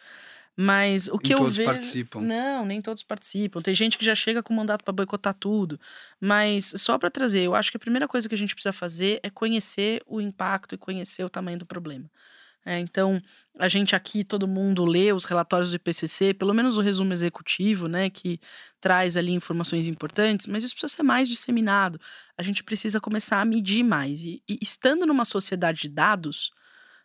Mas o que nem eu todos vejo. participam. Não, nem todos participam. Tem gente que já chega com mandato para boicotar tudo. Mas só para trazer, eu acho que a primeira coisa que a gente precisa fazer é conhecer o impacto e conhecer o tamanho do problema. É, então, a gente aqui, todo mundo lê os relatórios do IPCC, pelo menos o resumo executivo, né, que traz ali informações importantes, mas isso precisa ser mais disseminado. A gente precisa começar a medir mais. E, e estando numa sociedade de dados,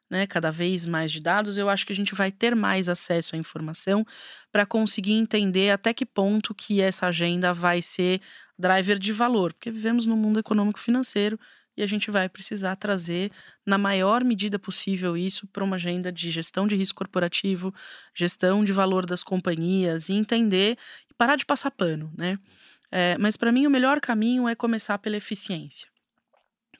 né, cada vez mais de dados, eu acho que a gente vai ter mais acesso à informação para conseguir entender até que ponto que essa agenda vai ser driver de valor, porque vivemos num mundo econômico financeiro e a gente vai precisar trazer, na maior medida possível, isso para uma agenda de gestão de risco corporativo, gestão de valor das companhias e entender e parar de passar pano, né? É, mas para mim o melhor caminho é começar pela eficiência.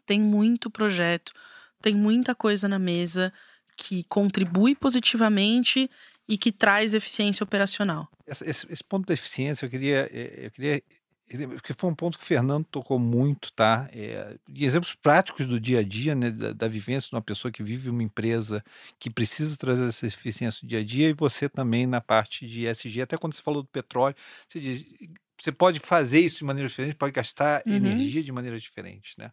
Tem muito projeto, tem muita coisa na mesa que contribui positivamente e que traz eficiência operacional. Esse, esse, ponto da eficiência eu queria, eh, eu queria porque foi um ponto que o Fernando tocou muito, tá? É, exemplos práticos do dia a dia, né, da, da, vivência de uma pessoa que vive uma empresa que precisa trazer essa eficiência do dia a dia, e você também na parte de SG, até quando você falou do petróleo, você diz, você pode fazer isso de maneira diferente, pode gastar uhum. energia de maneira diferente, né?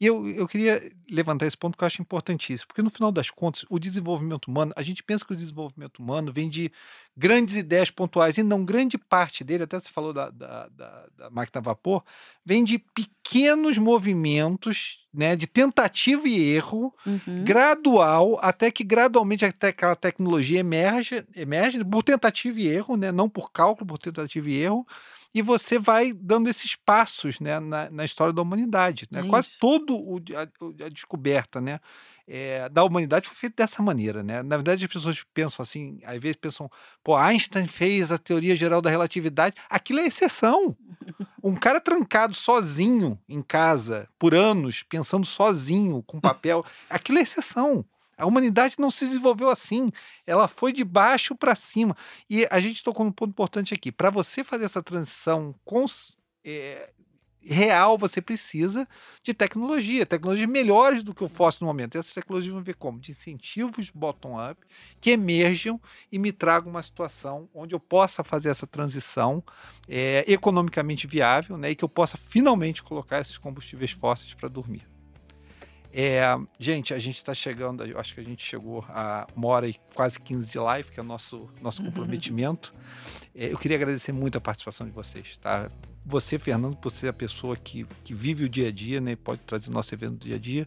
E eu, eu queria levantar esse ponto que eu acho importantíssimo, porque no final das contas, o desenvolvimento humano, a gente pensa que o desenvolvimento humano vem de grandes ideias pontuais, e não grande parte dele, até você falou da, da, da, da máquina a vapor, vem de pequenos movimentos, né, de tentativa e erro, uhum. gradual, até que gradualmente até aquela tecnologia emerge, emerge por tentativa e erro, né, não por cálculo, por tentativa e erro, e você vai dando esses passos né, na, na história da humanidade. Né? É Quase todo o, a, a descoberta né, é, da humanidade foi feita dessa maneira. Né? Na verdade, as pessoas pensam assim, às vezes pensam, pô, Einstein fez a teoria geral da relatividade. Aquilo é exceção. Um cara trancado sozinho em casa por anos, pensando sozinho, com papel, aquilo é exceção. A humanidade não se desenvolveu assim, ela foi de baixo para cima. E a gente tocou num ponto importante aqui. Para você fazer essa transição cons, é, real, você precisa de tecnologia, tecnologias melhores do que o fóssil no momento. Essas tecnologias vão ver como? De incentivos bottom-up que emerjam e me tragam uma situação onde eu possa fazer essa transição é, economicamente viável né, e que eu possa finalmente colocar esses combustíveis fósseis para dormir. É, gente, a gente está chegando, eu acho que a gente chegou a uma hora e quase 15 de live, que é o nosso, nosso uhum. comprometimento. É, eu queria agradecer muito a participação de vocês, tá? Você, Fernando, por ser a pessoa que, que vive o dia a dia, né? Pode trazer o nosso evento do dia a dia.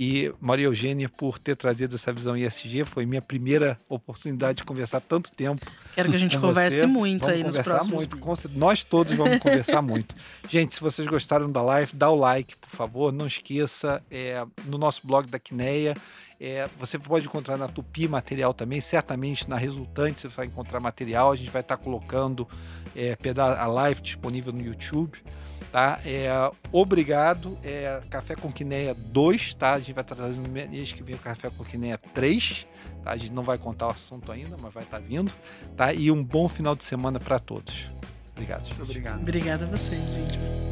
E Maria Eugênia por ter trazido essa visão ISG. Foi minha primeira oportunidade de conversar tanto tempo. Quero que a gente converse você. muito vamos aí nos próximos muito. Nós todos vamos conversar muito. Gente, se vocês gostaram da live, dá o like, por favor. Não esqueça, é, no nosso blog da Quineia, é, você pode encontrar na Tupi material também, certamente na Resultante você vai encontrar material. A gente vai estar colocando é, a live disponível no YouTube. Tá? É, obrigado. É, Café com Quineia 2, tá? A gente vai estar trazendo mês que vem o Café com Quineia 3. Tá? A gente não vai contar o assunto ainda, mas vai estar vindo. Tá? E um bom final de semana para todos. Obrigado. Gente. Obrigado. Obrigada a vocês, gente.